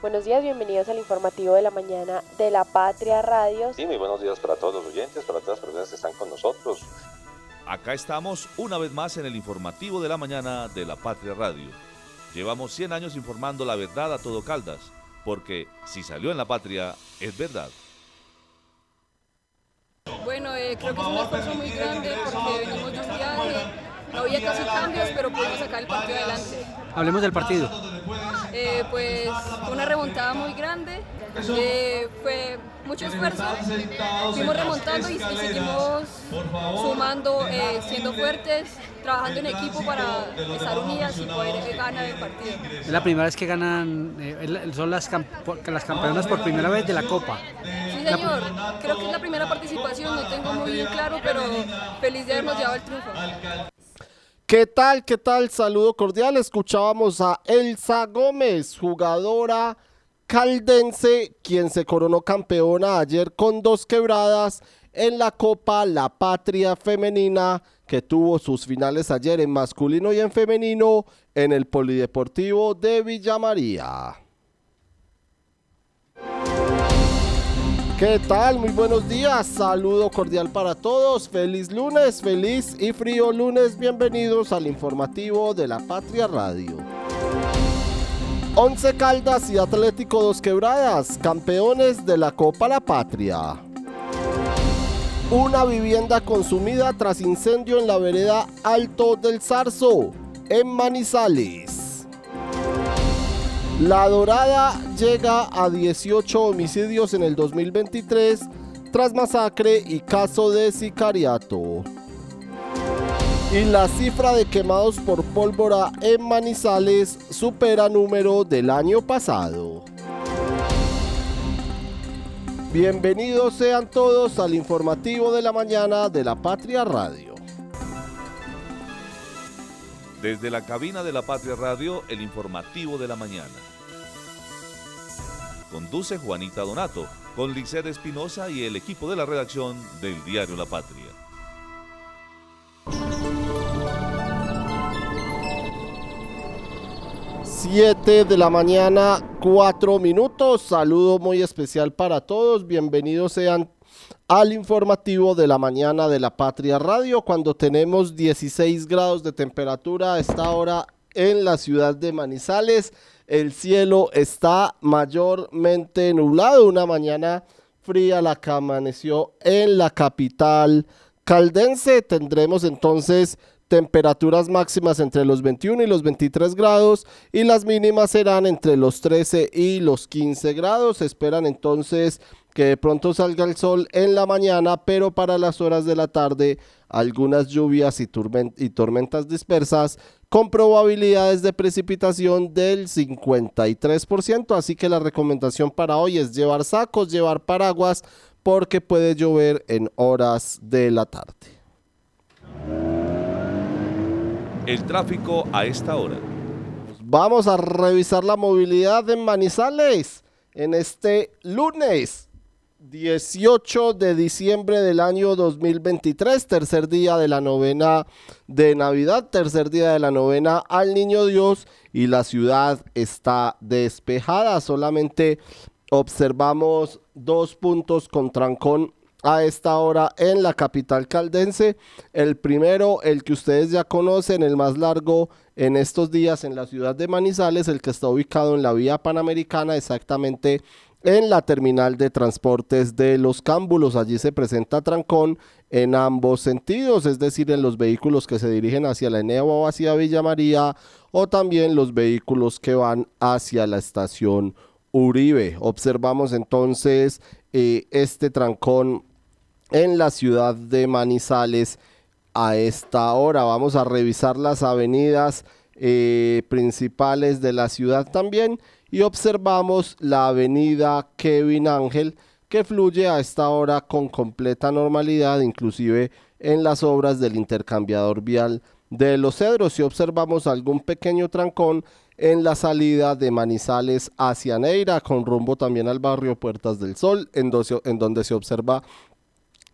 Buenos días, bienvenidos al informativo de la mañana de la Patria Radio. Sí, muy buenos días para todos los oyentes, para todas las personas que están con nosotros. Acá estamos una vez más en el informativo de la mañana de la Patria Radio. Llevamos 100 años informando la verdad a todo Caldas, porque si salió en la patria, es verdad. Bueno, eh, creo que es un esfuerzo muy grande porque venimos de un viaje, no había casi cambios, pero pudimos sacar el partido adelante. Hablemos del partido. Eh, pues una remontada muy grande, eh, fue mucho esfuerzo, fuimos remontando y, y seguimos sumando, eh, siendo fuertes, trabajando en equipo para estar unidas y poder eh, ganar el partido. Es la primera vez que ganan, son las, camp- las campeonas por primera vez de la Copa. Sí, señor, creo que es la primera participación, no tengo muy bien claro, pero feliz de habernos llevado el triunfo. ¿Qué tal? ¿Qué tal? Saludo cordial. Escuchábamos a Elsa Gómez, jugadora caldense, quien se coronó campeona ayer con dos quebradas en la Copa La Patria Femenina, que tuvo sus finales ayer en masculino y en femenino en el Polideportivo de Villa María. ¿Qué tal? Muy buenos días. Saludo cordial para todos. Feliz lunes, feliz y frío lunes. Bienvenidos al informativo de la Patria Radio. Once Caldas y Atlético Dos Quebradas, campeones de la Copa La Patria. Una vivienda consumida tras incendio en la vereda Alto del Zarzo, en Manizales. La Dorada llega a 18 homicidios en el 2023 tras masacre y caso de sicariato. Y la cifra de quemados por pólvora en Manizales supera número del año pasado. Bienvenidos sean todos al informativo de la mañana de la Patria Radio. Desde la cabina de la Patria Radio, el informativo de la mañana. Conduce Juanita Donato, con Liced Espinosa y el equipo de la redacción del diario La Patria. 7 de la mañana, 4 minutos. Saludo muy especial para todos. Bienvenidos sean al informativo de la mañana de la Patria Radio cuando tenemos 16 grados de temperatura a esta hora en la ciudad de Manizales. El cielo está mayormente nublado. Una mañana fría la que amaneció en la capital caldense. Tendremos entonces temperaturas máximas entre los 21 y los 23 grados y las mínimas serán entre los 13 y los 15 grados. Esperan entonces que de pronto salga el sol en la mañana, pero para las horas de la tarde algunas lluvias y tormentas dispersas con probabilidades de precipitación del 53%. Así que la recomendación para hoy es llevar sacos, llevar paraguas, porque puede llover en horas de la tarde. El tráfico a esta hora. Vamos a revisar la movilidad en Manizales en este lunes 18 de diciembre del año 2023, tercer día de la novena de Navidad, tercer día de la novena al Niño Dios y la ciudad está despejada. Solamente observamos dos puntos con trancón a esta hora en la capital caldense. El primero, el que ustedes ya conocen, el más largo en estos días en la ciudad de Manizales, el que está ubicado en la vía panamericana, exactamente en la terminal de transportes de los cámbulos. Allí se presenta trancón en ambos sentidos, es decir, en los vehículos que se dirigen hacia la Enea o hacia Villa María o también los vehículos que van hacia la estación Uribe. Observamos entonces eh, este trancón en la ciudad de Manizales a esta hora. Vamos a revisar las avenidas eh, principales de la ciudad también y observamos la avenida Kevin Ángel que fluye a esta hora con completa normalidad, inclusive en las obras del intercambiador vial de los cedros. Si observamos algún pequeño trancón en la salida de Manizales hacia Neira, con rumbo también al barrio Puertas del Sol, en, en donde se observa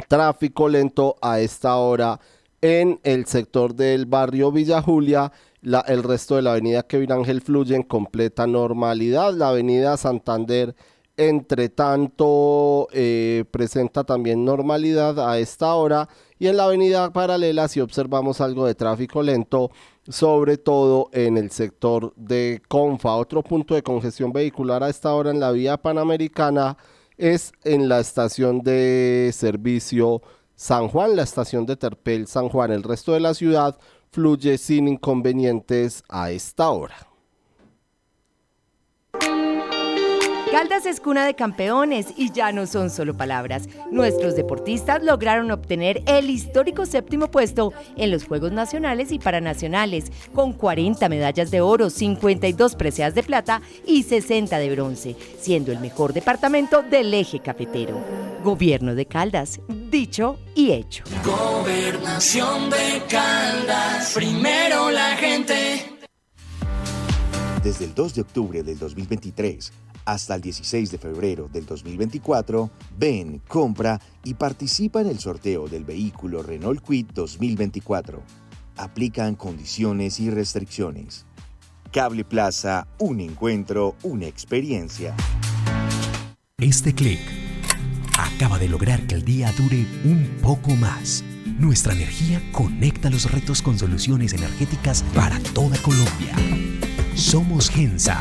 tráfico lento a esta hora en el sector del barrio Villa Julia El resto de la avenida Kevin Ángel fluye en completa normalidad. La avenida Santander, entre tanto, eh, presenta también normalidad a esta hora. Y en la avenida paralela, si observamos algo de tráfico lento, sobre todo en el sector de Confa. Otro punto de congestión vehicular a esta hora en la vía panamericana es en la estación de servicio San Juan, la estación de Terpel San Juan. El resto de la ciudad fluye sin inconvenientes a esta hora. Caldas es cuna de campeones y ya no son solo palabras. Nuestros deportistas lograron obtener el histórico séptimo puesto en los Juegos Nacionales y Paranacionales, con 40 medallas de oro, 52 preseas de plata y 60 de bronce, siendo el mejor departamento del eje cafetero. Gobierno de Caldas, dicho y hecho. Gobernación de Caldas, primero la gente. Desde el 2 de octubre del 2023, hasta el 16 de febrero del 2024, ven, compra y participa en el sorteo del vehículo Renault Quid 2024. Aplican condiciones y restricciones. Cable Plaza, un encuentro, una experiencia. Este clic acaba de lograr que el día dure un poco más. Nuestra energía conecta los retos con soluciones energéticas para toda Colombia. Somos Gensa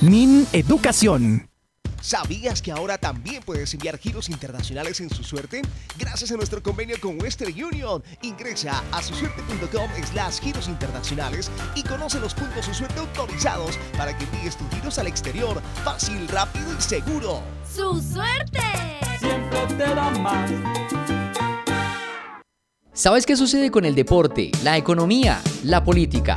Min Educación. ¿Sabías que ahora también puedes enviar giros internacionales en su suerte? Gracias a nuestro convenio con Western Union. Ingresa a susuerte.com slash giros internacionales y conoce los puntos su suerte autorizados para que envíes tus giros al exterior fácil, rápido y seguro. ¡Su suerte! Siempre te da más. ¿Sabes qué sucede con el deporte, la economía, la política,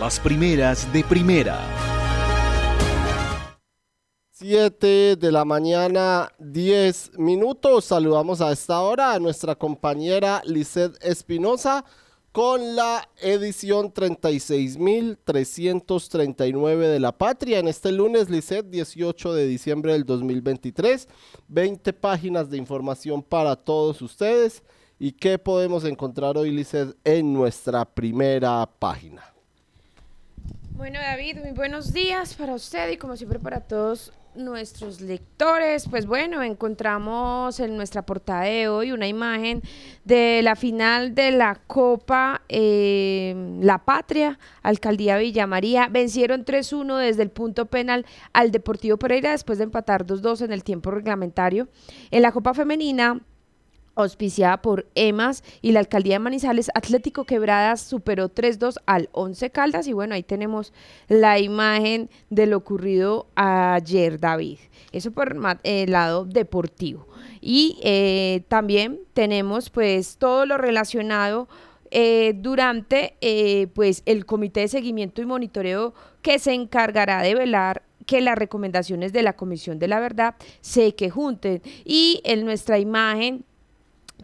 Las primeras de primera. 7 de la mañana, 10 minutos. Saludamos a esta hora a nuestra compañera Lisette Espinosa con la edición 36.339 de La Patria. En este lunes, Lisset, 18 de diciembre del 2023. 20 páginas de información para todos ustedes. ¿Y qué podemos encontrar hoy, Lisset, en nuestra primera página? Bueno, David, muy buenos días para usted y como siempre para todos nuestros lectores, pues bueno, encontramos en nuestra portada de hoy una imagen de la final de la Copa eh, La Patria, Alcaldía Villa María. Vencieron 3-1 desde el punto penal al Deportivo Pereira después de empatar 2-2 en el tiempo reglamentario. En la Copa Femenina, auspiciada por EMAS y la alcaldía de Manizales, Atlético Quebradas superó 3-2 al 11 Caldas y bueno, ahí tenemos la imagen de lo ocurrido ayer, David. Eso por el lado deportivo. Y eh, también tenemos pues todo lo relacionado eh, durante eh, pues el comité de seguimiento y monitoreo que se encargará de velar que las recomendaciones de la Comisión de la Verdad se que junten. Y en nuestra imagen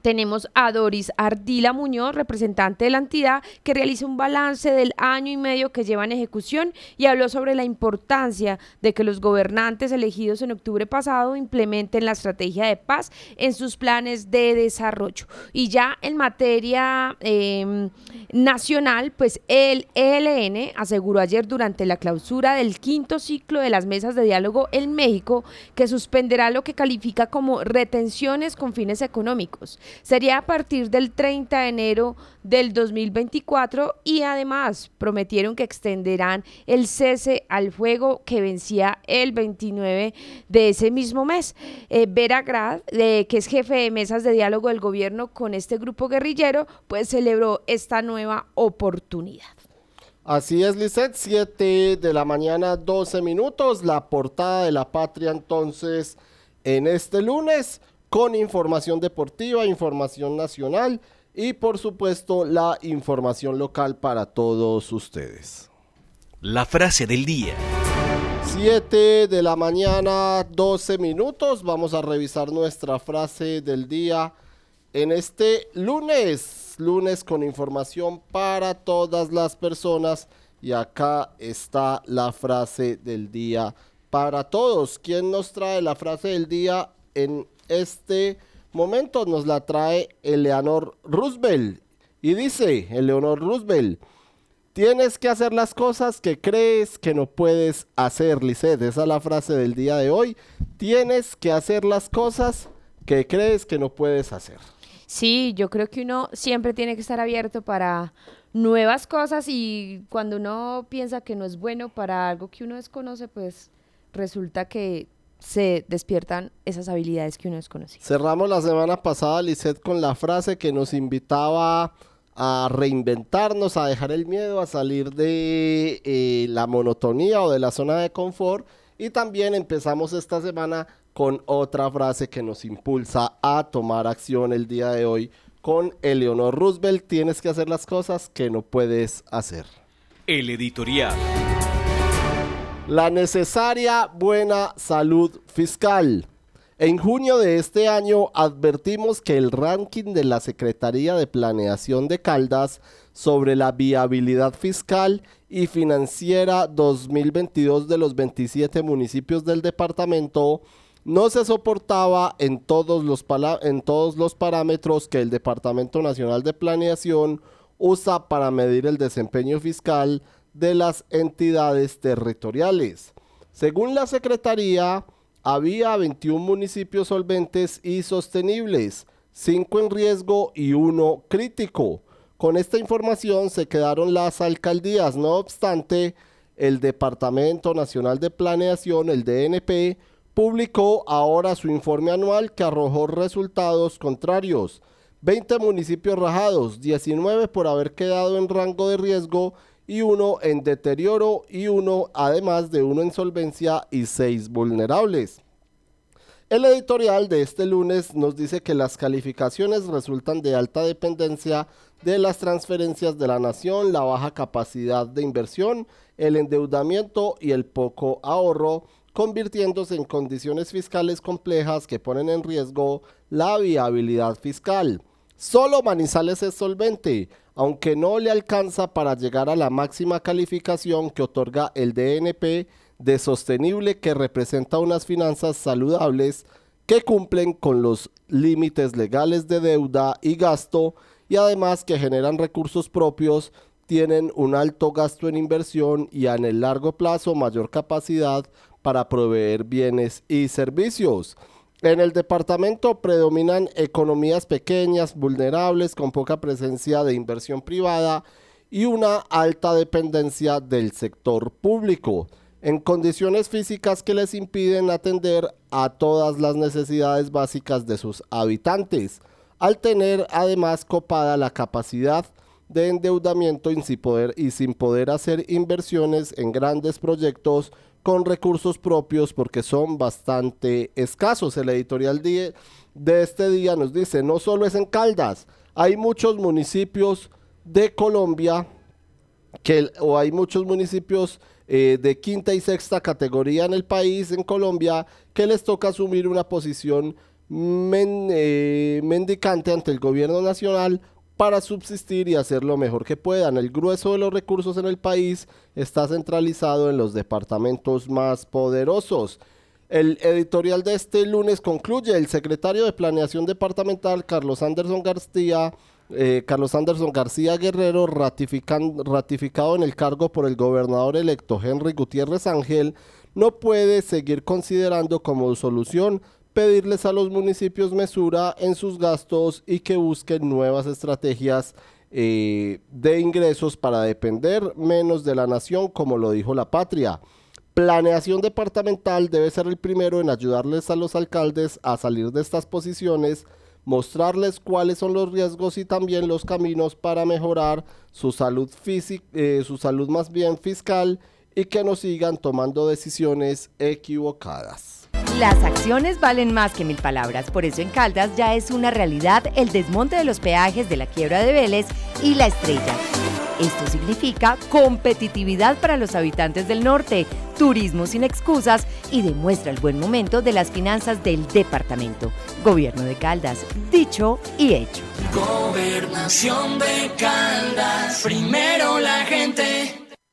tenemos a Doris Ardila Muñoz, representante de la entidad, que realiza un balance del año y medio que lleva en ejecución y habló sobre la importancia de que los gobernantes elegidos en octubre pasado implementen la estrategia de paz en sus planes de desarrollo. Y ya en materia em, nacional, pues el ELN aseguró ayer durante la clausura del quinto ciclo de las mesas de diálogo en México que suspenderá lo que califica como retenciones con fines económicos sería a partir del 30 de enero del 2024 y además prometieron que extenderán el cese al fuego que vencía el 29 de ese mismo mes. Eh, Vera Grad, que es jefe de mesas de diálogo del gobierno con este grupo guerrillero, pues celebró esta nueva oportunidad. Así es, Lisset, 7 de la mañana, 12 minutos, la portada de la patria entonces en este lunes con información deportiva, información nacional y por supuesto la información local para todos ustedes. La frase del día. 7 de la mañana, 12 minutos. Vamos a revisar nuestra frase del día en este lunes. Lunes con información para todas las personas. Y acá está la frase del día para todos. ¿Quién nos trae la frase del día en este momento nos la trae Eleanor Roosevelt. Y dice Eleanor Roosevelt, tienes que hacer las cosas que crees que no puedes hacer, Lisette. Esa es la frase del día de hoy. Tienes que hacer las cosas que crees que no puedes hacer. Sí, yo creo que uno siempre tiene que estar abierto para nuevas cosas y cuando uno piensa que no es bueno para algo que uno desconoce, pues resulta que se despiertan esas habilidades que uno desconocía. Cerramos la semana pasada, Lisette, con la frase que nos invitaba a reinventarnos, a dejar el miedo, a salir de eh, la monotonía o de la zona de confort. Y también empezamos esta semana con otra frase que nos impulsa a tomar acción el día de hoy con Eleonor Roosevelt. Tienes que hacer las cosas que no puedes hacer. El editorial. La necesaria buena salud fiscal. En junio de este año advertimos que el ranking de la Secretaría de Planeación de Caldas sobre la viabilidad fiscal y financiera 2022 de los 27 municipios del departamento no se soportaba en todos los, en todos los parámetros que el Departamento Nacional de Planeación usa para medir el desempeño fiscal de las entidades territoriales. Según la Secretaría, había 21 municipios solventes y sostenibles, 5 en riesgo y 1 crítico. Con esta información se quedaron las alcaldías, no obstante, el Departamento Nacional de Planeación, el DNP, publicó ahora su informe anual que arrojó resultados contrarios. 20 municipios rajados, 19 por haber quedado en rango de riesgo y uno en deterioro y uno además de uno en solvencia y seis vulnerables. El editorial de este lunes nos dice que las calificaciones resultan de alta dependencia de las transferencias de la nación, la baja capacidad de inversión, el endeudamiento y el poco ahorro, convirtiéndose en condiciones fiscales complejas que ponen en riesgo la viabilidad fiscal. Solo Manizales es solvente, aunque no le alcanza para llegar a la máxima calificación que otorga el DNP de sostenible que representa unas finanzas saludables que cumplen con los límites legales de deuda y gasto y además que generan recursos propios, tienen un alto gasto en inversión y en el largo plazo mayor capacidad para proveer bienes y servicios. En el departamento predominan economías pequeñas, vulnerables, con poca presencia de inversión privada y una alta dependencia del sector público, en condiciones físicas que les impiden atender a todas las necesidades básicas de sus habitantes, al tener además copada la capacidad de endeudamiento y sin poder, y sin poder hacer inversiones en grandes proyectos con recursos propios porque son bastante escasos. El editorial de, este día nos dice, no solo es en Caldas, hay muchos municipios de Colombia que, o hay muchos municipios eh, de quinta y sexta categoría en el país, en Colombia, que les toca asumir una posición eh, mendicante ante el gobierno nacional para subsistir y hacer lo mejor que puedan. El grueso de los recursos en el país está centralizado en los departamentos más poderosos. El editorial de este lunes concluye. El secretario de Planeación Departamental, Carlos Anderson García, eh, Carlos Anderson García Guerrero, ratificado en el cargo por el gobernador electo Henry Gutiérrez Ángel, no puede seguir considerando como solución pedirles a los municipios mesura en sus gastos y que busquen nuevas estrategias eh, de ingresos para depender menos de la nación, como lo dijo la patria. Planeación departamental debe ser el primero en ayudarles a los alcaldes a salir de estas posiciones, mostrarles cuáles son los riesgos y también los caminos para mejorar su salud física, su salud más bien fiscal y que no sigan tomando decisiones equivocadas. Las acciones valen más que mil palabras, por eso en Caldas ya es una realidad el desmonte de los peajes de la quiebra de Vélez y la estrella. Esto significa competitividad para los habitantes del norte, turismo sin excusas y demuestra el buen momento de las finanzas del departamento. Gobierno de Caldas, dicho y hecho. Gobernación de Caldas, primero la gente.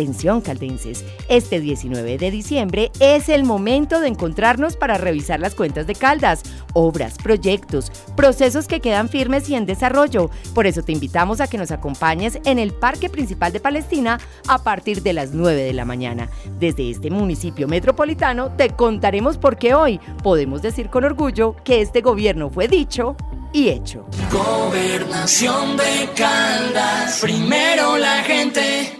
Atención caldenses, este 19 de diciembre es el momento de encontrarnos para revisar las cuentas de Caldas, obras, proyectos, procesos que quedan firmes y en desarrollo. Por eso te invitamos a que nos acompañes en el Parque Principal de Palestina a partir de las 9 de la mañana. Desde este municipio metropolitano te contaremos por qué hoy podemos decir con orgullo que este gobierno fue dicho y hecho. Gobernación de Caldas, primero la gente.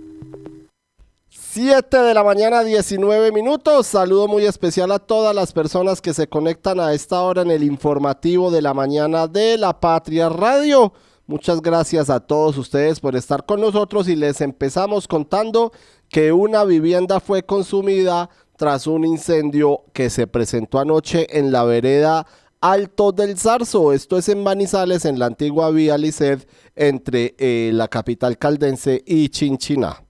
7 de la mañana, 19 minutos. Saludo muy especial a todas las personas que se conectan a esta hora en el informativo de la mañana de La Patria Radio. Muchas gracias a todos ustedes por estar con nosotros y les empezamos contando que una vivienda fue consumida tras un incendio que se presentó anoche en la vereda Alto del Zarzo. Esto es en Manizales, en la antigua vía Liced, entre eh, la capital caldense y Chinchiná.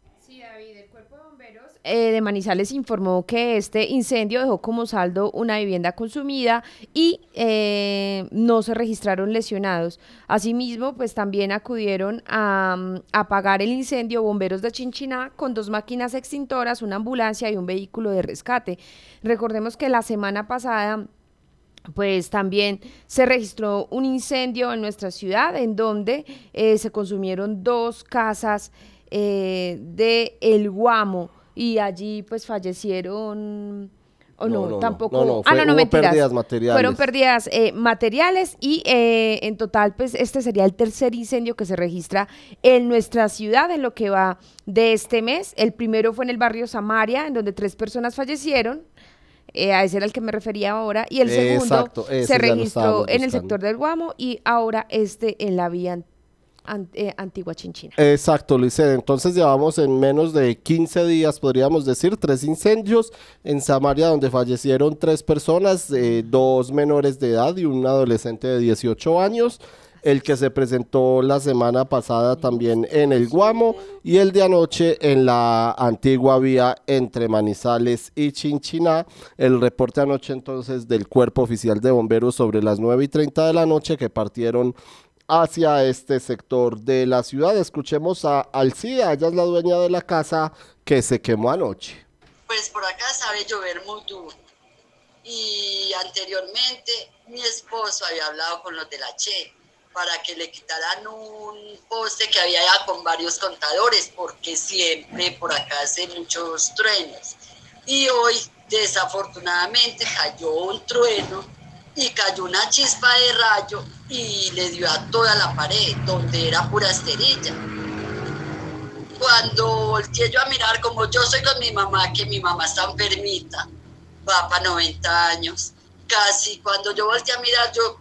Eh, de Manizales informó que este incendio dejó como saldo una vivienda consumida y eh, no se registraron lesionados. Asimismo, pues también acudieron a, mm, apagar el incendio bomberos de Chinchiná con dos máquinas extintoras, una ambulancia y un vehículo de rescate. Recordemos que la semana pasada pues también se registró un incendio en nuestra ciudad en donde eh, se consumieron dos casas eh, de El Guamo y allí pues fallecieron o no, No, no, no. tampoco. No, no, ah no no hubo mentiras. pérdidas materiales. fueron pérdidas eh, materiales y eh, en total pues este sería el tercer incendio que se registra en nuestra ciudad en lo que va de este mes. El primero fue en el barrio Samaria en donde tres personas fallecieron. Eh, a ese era el que me refería ahora, y el segundo Exacto, se registró en el sector del Guamo y ahora este en la vía eh, Antigua Chinchina. Exacto. Entonces llevamos en menos de 15 días, podríamos decir, tres incendios en Samaria donde fallecieron tres personas, eh, dos menores de edad y un adolescente de 18 años. El que se presentó la semana pasada también en el Guamo y el de anoche en la antigua vía entre Manizales y Chinchiná. El reporte anoche entonces del Cuerpo Oficial de Bomberos sobre las 9 y 30 de la noche que partieron hacia este sector de la ciudad. Escuchemos a Alcida, ella es la dueña de la casa que se quemó anoche. Pues por acá sabe llover muy duro. Y anteriormente mi esposo había hablado con los de la Che para que le quitaran un poste que había ya con varios contadores, porque siempre por acá hace muchos truenos. Y hoy, desafortunadamente, cayó un trueno y cayó una chispa de rayo y le dio a toda la pared, donde era pura esterilla. Cuando volteé yo a mirar, como yo soy con mi mamá, que mi mamá está enfermita, va para 90 años, casi cuando yo volteé a mirar, yo,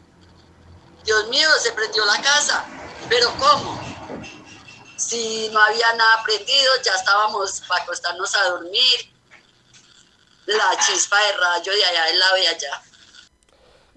Dios mío, se prendió la casa, pero ¿cómo? Si no había nada prendido, ya estábamos para acostarnos a dormir, la chispa de rayo de allá del lado de allá.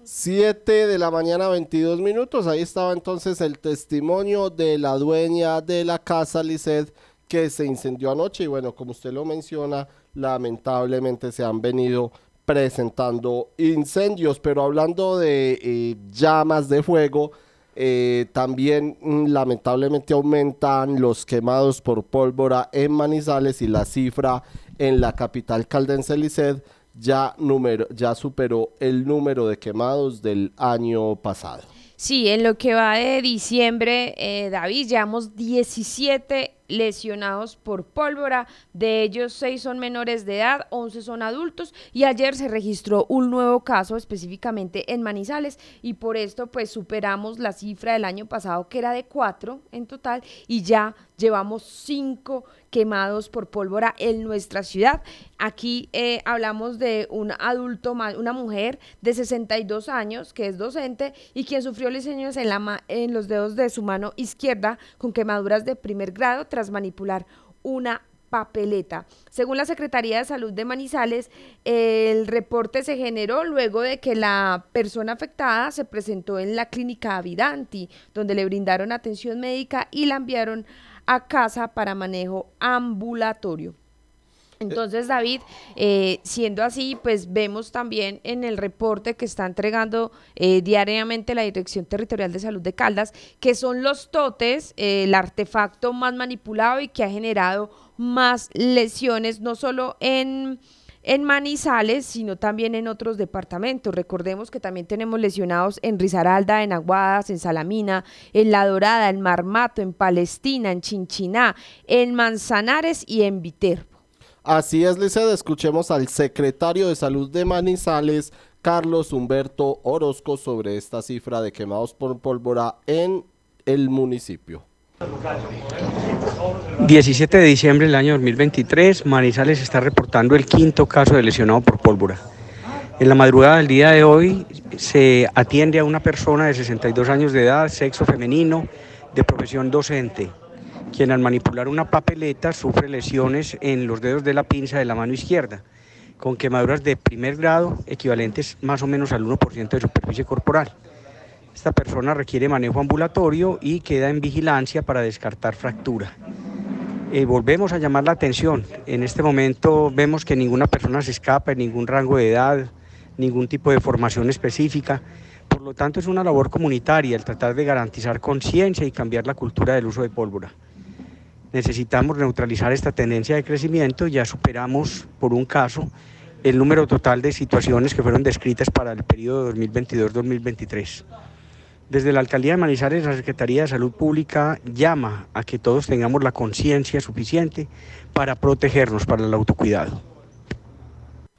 7 de la mañana 22 minutos, ahí estaba entonces el testimonio de la dueña de la casa Lisset que se incendió anoche. Y bueno, como usted lo menciona, lamentablemente se han venido presentando incendios, pero hablando de eh, llamas de fuego, eh, también mm, lamentablemente aumentan los quemados por pólvora en Manizales y la cifra en la capital caldense Lisset ya, número, ya superó el número de quemados del año pasado. Sí, en lo que va de diciembre, eh, David, llevamos 17 lesionados por pólvora, de ellos 6 son menores de edad, 11 son adultos. Y ayer se registró un nuevo caso específicamente en Manizales. Y por esto pues superamos la cifra del año pasado que era de 4 en total. Y ya llevamos 5 quemados por pólvora en nuestra ciudad. Aquí eh, hablamos de un adulto, una mujer de 62 años que es docente y quien sufrió lesiones en, la en los dedos de su mano izquierda con quemaduras de primer grado tras manipular una papeleta. Según la Secretaría de Salud de Manizales, el reporte se generó luego de que la persona afectada se presentó en la clínica Avidanti, donde le brindaron atención médica y la enviaron a casa para manejo ambulatorio. Entonces, David, eh, siendo así, pues vemos también en el reporte que está entregando eh, diariamente la Dirección Territorial de Salud de Caldas, que son los totes, eh, el artefacto más manipulado y que ha generado más lesiones, no solo en en Manizales, sino también en otros departamentos. Recordemos que también tenemos lesionados en Risaralda, en Aguadas, en Salamina, en La Dorada, en Marmato, en Palestina, en Chinchiná, en Manzanares y en Viterbo. Así es, Liced, escuchemos al secretario de Salud de Manizales, Carlos Humberto Orozco, sobre esta cifra de quemados por pólvora en el municipio. 17 de diciembre del año 2023, Manizales está reportando el quinto caso de lesionado por pólvora. En la madrugada del día de hoy se atiende a una persona de 62 años de edad, sexo femenino, de profesión docente, quien al manipular una papeleta sufre lesiones en los dedos de la pinza de la mano izquierda, con quemaduras de primer grado equivalentes más o menos al 1% de superficie corporal. Esta persona requiere manejo ambulatorio y queda en vigilancia para descartar fractura. Eh, volvemos a llamar la atención. En este momento vemos que ninguna persona se escapa en ningún rango de edad, ningún tipo de formación específica. Por lo tanto, es una labor comunitaria el tratar de garantizar conciencia y cambiar la cultura del uso de pólvora. Necesitamos neutralizar esta tendencia de crecimiento. Ya superamos, por un caso, el número total de situaciones que fueron descritas para el periodo 2022-2023. Desde la Alcaldía de Manizales, la Secretaría de Salud Pública llama a que todos tengamos la conciencia suficiente para protegernos, para el autocuidado.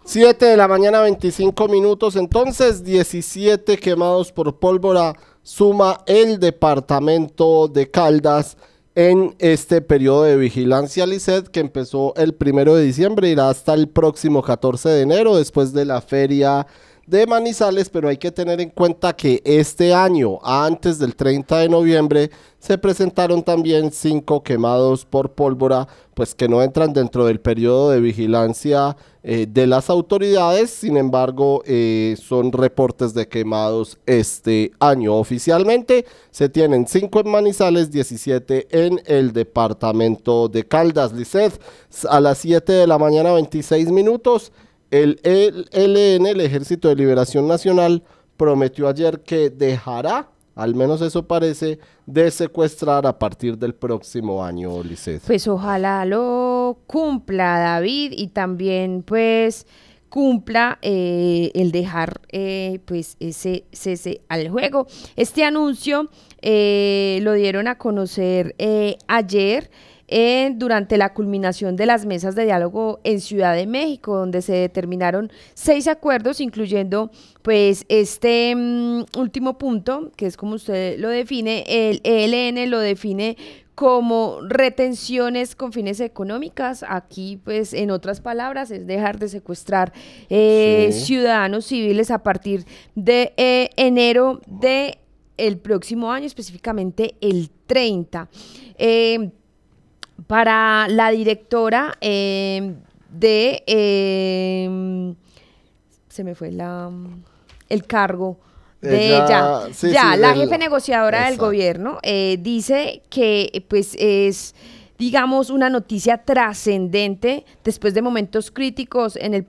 7 de la mañana, 25 minutos. Entonces, 17 quemados por pólvora suma el departamento de Caldas en este periodo de vigilancia LICET que empezó el primero de diciembre, irá hasta el próximo 14 de enero, después de la feria de Manizales, pero hay que tener en cuenta que este año, antes del 30 de noviembre, se presentaron también cinco quemados por pólvora, pues que no entran dentro del periodo de vigilancia eh, de las autoridades, sin embargo, eh, son reportes de quemados este año. Oficialmente se tienen cinco en Manizales, 17 en el departamento de Caldas, Liced, a las 7 de la mañana, 26 minutos. El ELN, el Ejército de Liberación Nacional, prometió ayer que dejará al menos eso parece, de secuestrar a partir del próximo año, Lisset. Pues ojalá lo cumpla David y también pues cumpla eh, el dejar eh, pues ese cese al juego. Este anuncio eh, lo dieron a conocer ayer durante la culminación de las mesas de diálogo en Ciudad de México, donde se determinaron seis acuerdos, incluyendo pues este mm, último punto, que es como usted lo define, el ELN lo define como retenciones con fines económicas. Aquí, pues, en otras palabras, es dejar de secuestrar eh, ciudadanos civiles a partir de eh, enero de el próximo año, específicamente el 30 para la directora em, de em, se me fue la el cargo de ella, ya, la jefe negociadora del gobierno eh, dice que pues es digamos, una noticia trascendente después de momentos críticos en el,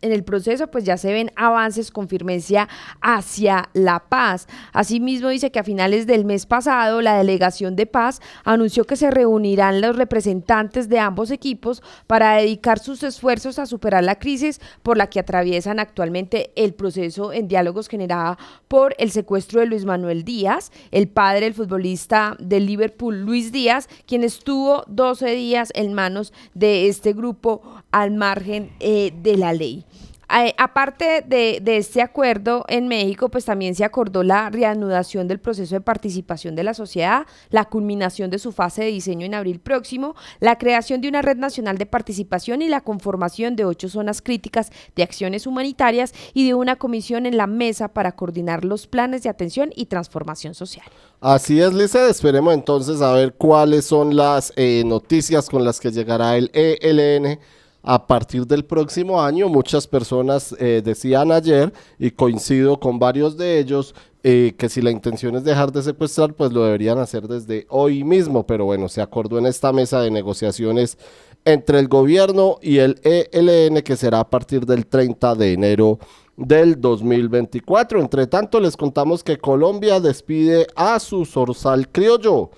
en el proceso, pues ya se ven avances con firmeza hacia la paz. Asimismo, dice que a finales del mes pasado, la delegación de paz anunció que se reunirán los representantes de ambos equipos para dedicar sus esfuerzos a superar la crisis por la que atraviesan actualmente el proceso en diálogos generada por el secuestro de Luis Manuel Díaz, el padre del futbolista del Liverpool, Luis Díaz, quien estuvo 12 días en manos de este grupo al margen eh, de la ley. Eh, aparte de, este acuerdo en México, pues también se acordó la reanudación del proceso de participación de la sociedad, la culminación de su fase de diseño en abril próximo, la creación de una red nacional de participación y la conformación de ocho zonas críticas de acciones humanitarias y de una comisión en la mesa para coordinar los planes de atención y transformación social. Así es, Lisa. Esperemos entonces a ver cuáles son las eh, noticias con las que llegará el ELN a partir del próximo año. Muchas personas eh, decían ayer, y coincido con varios de ellos, eh, que si la intención es dejar de secuestrar, pues lo deberían hacer desde hoy mismo. Pero bueno, se acordó en esta mesa de negociaciones entre el gobierno y el ELN, que será a partir del 30 de enero del 2024. Entre tanto, les contamos que Colombia despide a su zorzal criollo.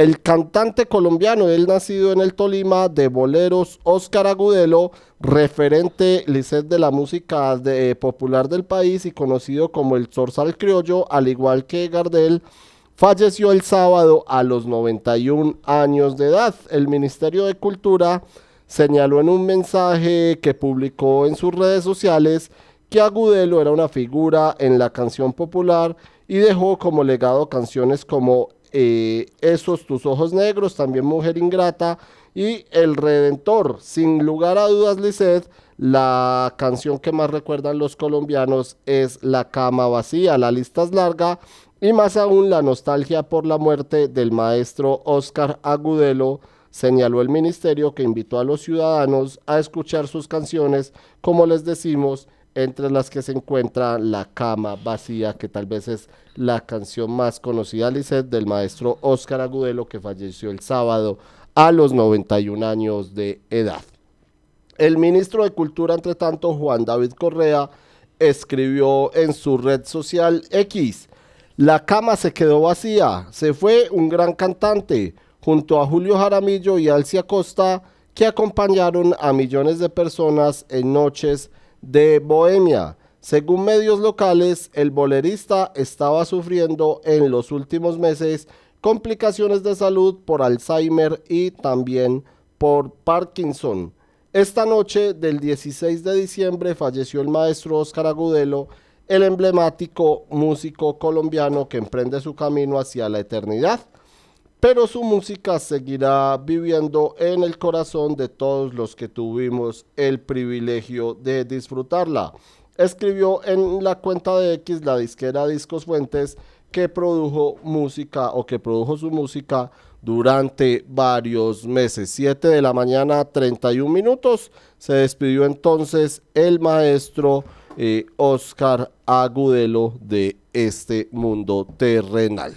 El cantante colombiano, él nacido en el Tolima, de boleros, Oscar Agudelo, referente Lisset de la música de, popular del país y conocido como el zorzal criollo, al igual que Gardel, falleció el sábado a los 91 años de edad. El Ministerio de Cultura señaló en un mensaje que publicó en sus redes sociales que Agudelo era una figura en la canción popular y dejó como legado canciones como eh, Esos tus ojos negros, también Mujer Ingrata y El Redentor. Sin lugar a dudas, Lisset, la canción que más recuerdan los colombianos es La cama vacía. La lista es larga y más aún la nostalgia por la muerte del maestro Oscar Agudelo señaló el ministerio que invitó a los ciudadanos a escuchar sus canciones, como les decimos, entre las que se encuentra La cama vacía, que tal vez es la canción más conocida, Lisset, del maestro Óscar Agudelo, que falleció el sábado a los 91 años de edad. El ministro de Cultura, entre tanto, Juan David Correa, escribió en su red social X, la cama se quedó vacía, se fue un gran cantante, junto a Julio Jaramillo y Alcia Costa, que acompañaron a millones de personas en noches de Bohemia. Según medios locales, el bolerista estaba sufriendo en los últimos meses complicaciones de salud por Alzheimer y también por Parkinson. Esta noche del 16 de diciembre falleció el maestro Oscar Agudelo, el emblemático músico colombiano que emprende su camino hacia la eternidad pero su música seguirá viviendo en el corazón de todos los que tuvimos el privilegio de disfrutarla. Escribió en la cuenta de X la disquera Discos Fuentes que produjo música o que produjo su música durante varios meses. 7 de la mañana, 31 minutos. Se despidió entonces el maestro eh, Oscar Agudelo de este mundo terrenal.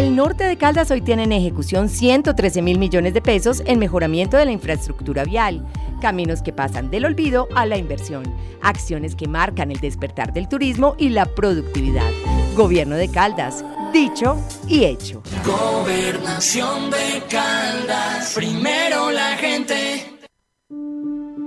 El norte de Caldas hoy tienen en ejecución 113 mil millones de pesos en mejoramiento de la infraestructura vial, caminos que pasan del olvido a la inversión, acciones que marcan el despertar del turismo y la productividad. Gobierno de Caldas, dicho y hecho. Gobernación de Caldas, primero la gente.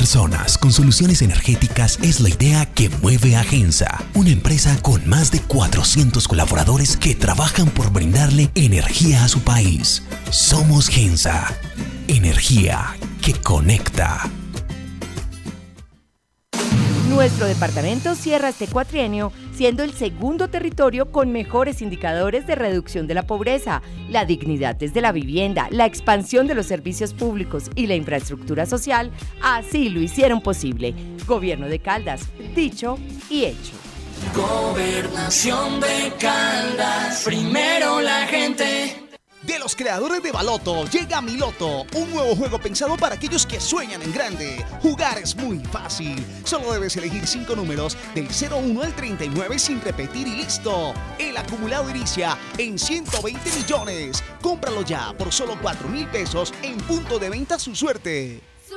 Personas con soluciones energéticas es la idea que mueve a Gensa, una empresa con más de 400 colaboradores que trabajan por brindarle energía a su país. Somos Gensa, energía que conecta. Nuestro departamento cierra este cuatrienio siendo el segundo territorio con mejores indicadores de reducción de la pobreza, la dignidad desde la vivienda, la expansión de los servicios públicos y la infraestructura social. Así lo hicieron posible. Gobierno de Caldas, dicho y hecho. Gobernación de Caldas, primero la gente. De los creadores de Baloto llega Miloto, un nuevo juego pensado para aquellos que sueñan en grande. Jugar es muy fácil. Solo debes elegir 5 números del 01 al 39 sin repetir y listo. El acumulado inicia en 120 millones. Cómpralo ya por solo 4 mil pesos en punto de venta su suerte.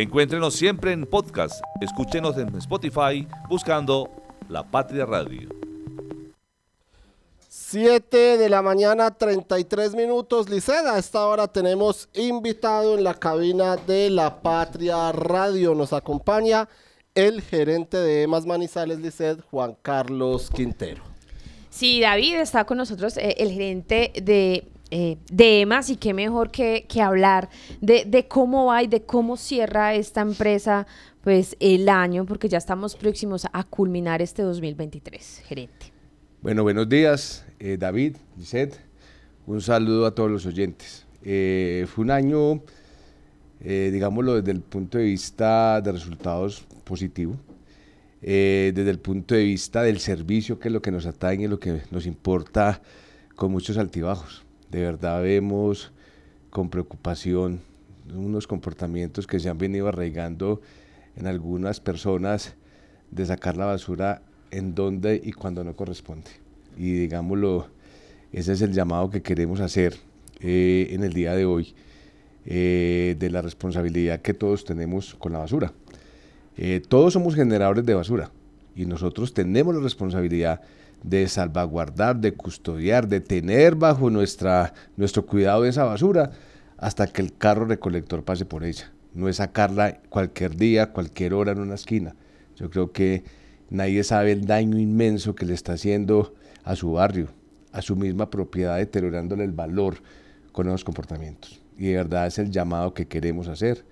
Encuéntrenos siempre en podcast. Escúchenos en Spotify buscando La Patria Radio. 7 de la mañana, 33 minutos. Liceda, a esta hora tenemos invitado en la cabina de La Patria Radio. Nos acompaña el gerente de EMAS Manizales Liced, Juan Carlos Quintero. Sí, David está con nosotros, eh, el gerente de, eh, de EMAS, y qué mejor que, hablar de, cómo va y de cómo cierra esta empresa pues el año, porque ya estamos próximos a culminar este 2023, gerente. Bueno, buenos días, eh, David, Lisette. Un saludo a todos los oyentes. Eh, fue un año, digámoslo, desde el punto de vista de resultados positivo, desde el punto de vista del servicio, que es lo que nos atañe, lo que nos importa, con muchos altibajos. De verdad vemos con preocupación unos comportamientos que se han venido arraigando en algunas personas de sacar la basura en donde y cuando no corresponde. Y digámoslo, ese es el llamado que queremos hacer eh, en el día de hoy, eh, de la responsabilidad que todos tenemos con la basura. Eh, todos somos generadores de basura y nosotros tenemos la responsabilidad de salvaguardar, de custodiar, de tener bajo nuestra, nuestro cuidado esa basura hasta que el carro recolector pase por ella. No es sacarla cualquier día, cualquier hora en una esquina. Yo creo que nadie sabe el daño inmenso que le está haciendo a su barrio, a su misma propiedad, deteriorándole el valor con esos comportamientos. Y de verdad es el llamado que queremos hacer,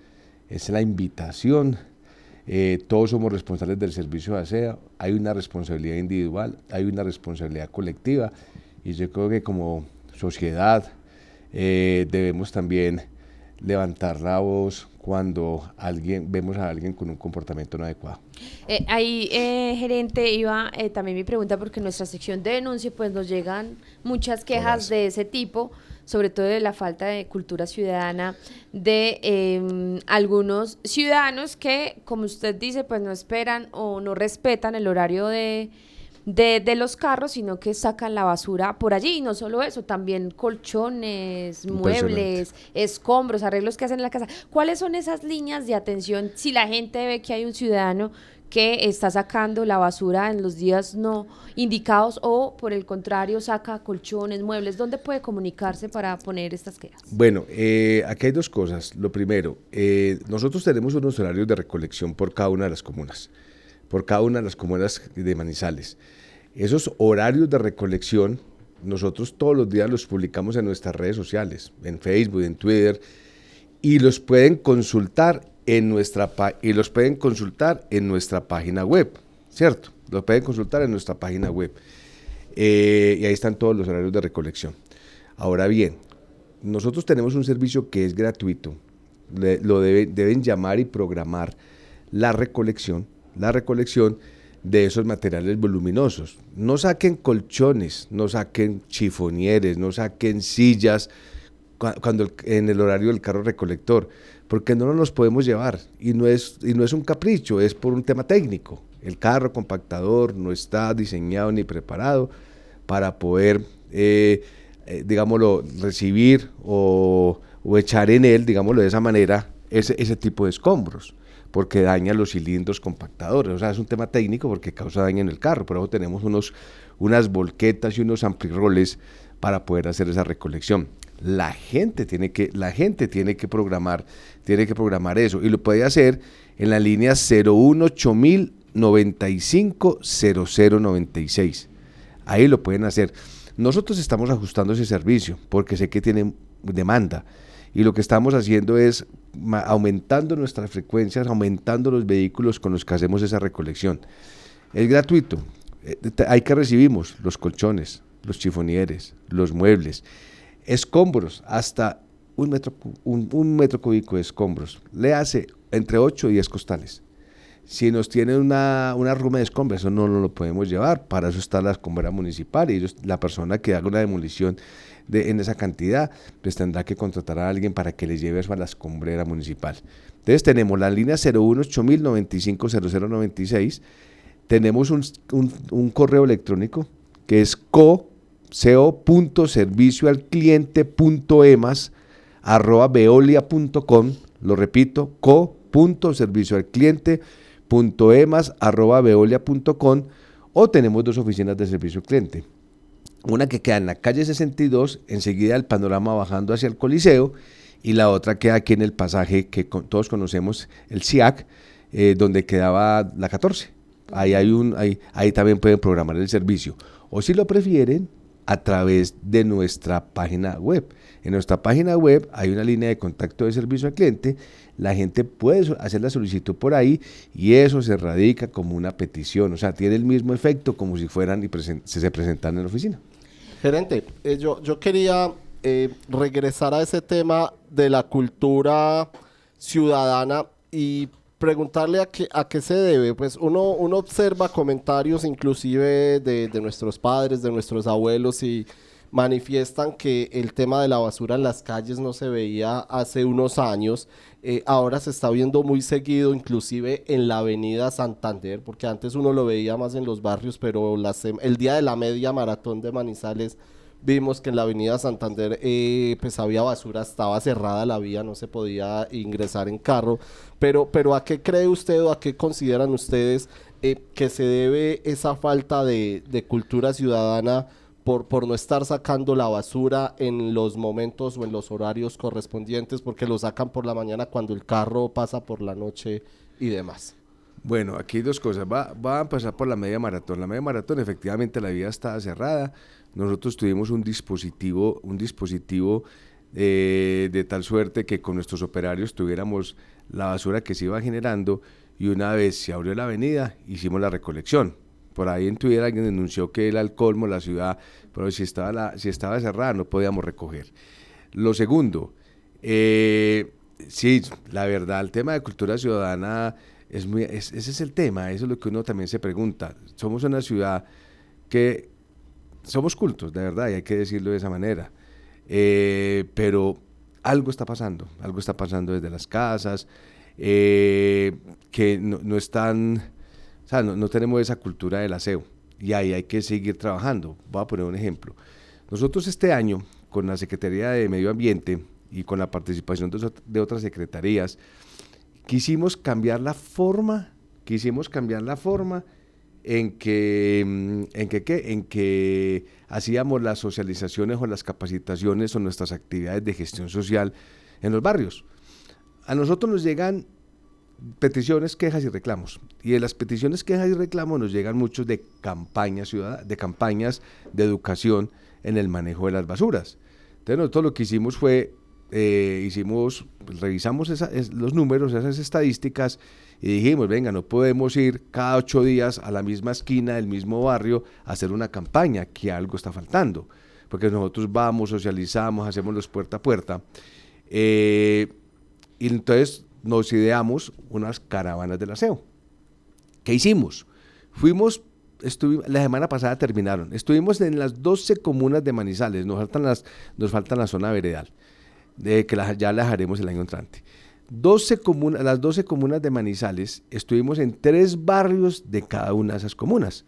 es la invitación. Eh, todos somos responsables del servicio de aseo, hay una responsabilidad individual, hay una responsabilidad colectiva y yo creo que como sociedad eh, debemos también levantar la voz cuando alguien vemos a alguien con un comportamiento no adecuado. Eh, ahí, eh, gerente, iba eh, también mi pregunta porque en nuestra sección de denuncia pues nos llegan muchas quejas de ese tipo, sobre todo de la falta de cultura ciudadana de eh, algunos ciudadanos que, como usted dice, pues no esperan o no respetan el horario de, de, de los carros, sino que sacan la basura por allí. Y no solo eso, también colchones, muebles, escombros, arreglos que hacen en la casa. ¿Cuáles son esas líneas de atención si la gente ve que hay un ciudadano que está sacando la basura en los días no indicados o por el contrario saca colchones, muebles? ¿Dónde puede comunicarse para poner estas quejas? Bueno, eh, aquí hay dos cosas. Lo primero, eh, nosotros tenemos unos horarios de recolección por cada una de las comunas, por cada una de las comunas de Manizales. Esos horarios de recolección nosotros todos los días los publicamos en nuestras redes sociales, en Facebook, en Twitter, y los pueden consultar en nuestra y los pueden consultar en nuestra página web, ¿cierto? Los pueden consultar en nuestra página web. Eh, y ahí están todos los horarios de recolección. Ahora bien, nosotros tenemos un servicio que es gratuito. lo deben llamar y programar la recolección, la recolección de esos materiales voluminosos. No saquen colchones, no saquen chifonieres, no saquen sillas cuando en el horario del carro recolector, porque no nos podemos llevar y no es y no es un capricho, es por un tema técnico. El carro compactador no está diseñado ni preparado para poder, eh, eh, digámoslo, recibir o, echar en él, digámoslo de esa manera, ese, tipo de escombros porque daña los cilindros compactadores. O sea, es un tema técnico porque causa daño en el carro. Por eso tenemos unos, unas volquetas y unos ampirroles para poder hacer esa recolección. La gente tiene que, la gente tiene que programar, tiene que programar eso y lo puede hacer en la línea 018000 95 0096. Ahí lo pueden hacer. Nosotros estamos ajustando ese servicio porque sé que tiene demanda y lo que estamos haciendo es aumentando nuestras frecuencias, aumentando los vehículos con los que hacemos esa recolección. Es gratuito. Hay eh, que recibimos los colchones, los chifonieres, los muebles, escombros, hasta un metro, un, metro cúbico de escombros. Le hace entre 8 y 10 costales. Si nos tienen una, una ruma de escombros, eso no, lo podemos llevar. Para eso está la escombra municipal y la persona que haga una demolición de, en esa cantidad, pues tendrá que contratar a alguien para que le lleve eso a la escombrera municipal. Entonces tenemos la línea 0180950096, tenemos un, un, correo electrónico que es co, co.servicio al cliente arroba veolia.com, lo repito, co.servicio al cliente arroba veolia.com o tenemos dos oficinas de servicio al cliente una que queda en la calle 62, enseguida el panorama bajando hacia el Coliseo, y la otra queda aquí en el pasaje que todos conocemos, el SIAC, eh, donde quedaba la 14. Ahí, hay un, ahí también pueden programar el servicio. O si lo prefieren, a través de nuestra página web. En nuestra página web hay una línea de contacto de servicio al cliente. La gente puede hacer la solicitud por ahí y eso se radica como una petición. O sea, tiene el mismo efecto como si fueran y se, se presentaran en la oficina. Gerente, eh, yo, yo quería eh, regresar a ese tema de la cultura ciudadana y preguntarle a qué, a qué se debe. Pues uno, uno observa comentarios inclusive de, de nuestros padres, de nuestros abuelos y manifiestan que el tema de la basura en las calles no se veía hace unos años, eh, ahora se está viendo muy seguido, inclusive en la avenida Santander, porque antes uno lo veía más en los barrios, pero el día de la media maratón de Manizales vimos que en la avenida Santander eh, pues había basura, estaba cerrada la vía, no se podía ingresar en carro, pero, pero ¿a qué cree usted o a qué consideran ustedes eh, que se debe esa falta de, cultura ciudadana? por, no estar sacando la basura en los momentos o en los horarios correspondientes, porque lo sacan por la mañana cuando el carro pasa por la noche y demás. Bueno, aquí dos cosas. Va, va, a pasar por la media maratón. La media maratón, efectivamente, la vía estaba cerrada. Nosotros tuvimos un dispositivo, un dispositivo eh, de tal suerte que con nuestros operarios tuviéramos la basura que se iba generando y una vez se abrió la avenida, hicimos la recolección por ahí en Twitter alguien denunció que era el colmo la ciudad, pero si estaba, si estaba cerrada no podíamos recoger. Lo segundo, eh, sí, la verdad, el tema de cultura ciudadana, es muy, ese es el tema, eso es lo que uno también se pregunta. Somos una ciudad que somos cultos, de verdad, y hay que decirlo de esa manera. Eh, pero algo está pasando, algo está pasando desde las casas, eh, que no, no están o sea, no, tenemos esa cultura del aseo y ahí hay que seguir trabajando. Voy a poner un ejemplo. Nosotros este año, con la Secretaría de Medio Ambiente y con la participación de, otras secretarías, quisimos cambiar la forma, quisimos cambiar la forma en que, mm, en que, ¿qué? en que hacíamos las socializaciones o las capacitaciones o nuestras actividades de gestión social en los barrios. A nosotros nos llegan peticiones, quejas y reclamos. Y de las peticiones, quejas y reclamos nos llegan muchos de campañas de campañas de educación en el manejo de las basuras. Entonces nosotros lo que hicimos fue, eh, hicimos, pues, revisamos esa- es- los números, esas estadísticas y dijimos, venga, no podemos ir cada ocho días a la misma esquina del mismo barrio a hacer una campaña, que algo está faltando. Porque nosotros vamos, socializamos, hacemos los puerta a puerta. Eh, y entonces nos ideamos unas caravanas del aseo. ¿Qué hicimos? Fuimos, estuvimos, la semana pasada terminaron, estuvimos en las 12 comunas de Manizales, nos faltan las, nos faltan la zona veredal, de que ya las haremos el año entrante. 12 comunas, las 12 comunas de Manizales, estuvimos en tres barrios de cada una de esas comunas.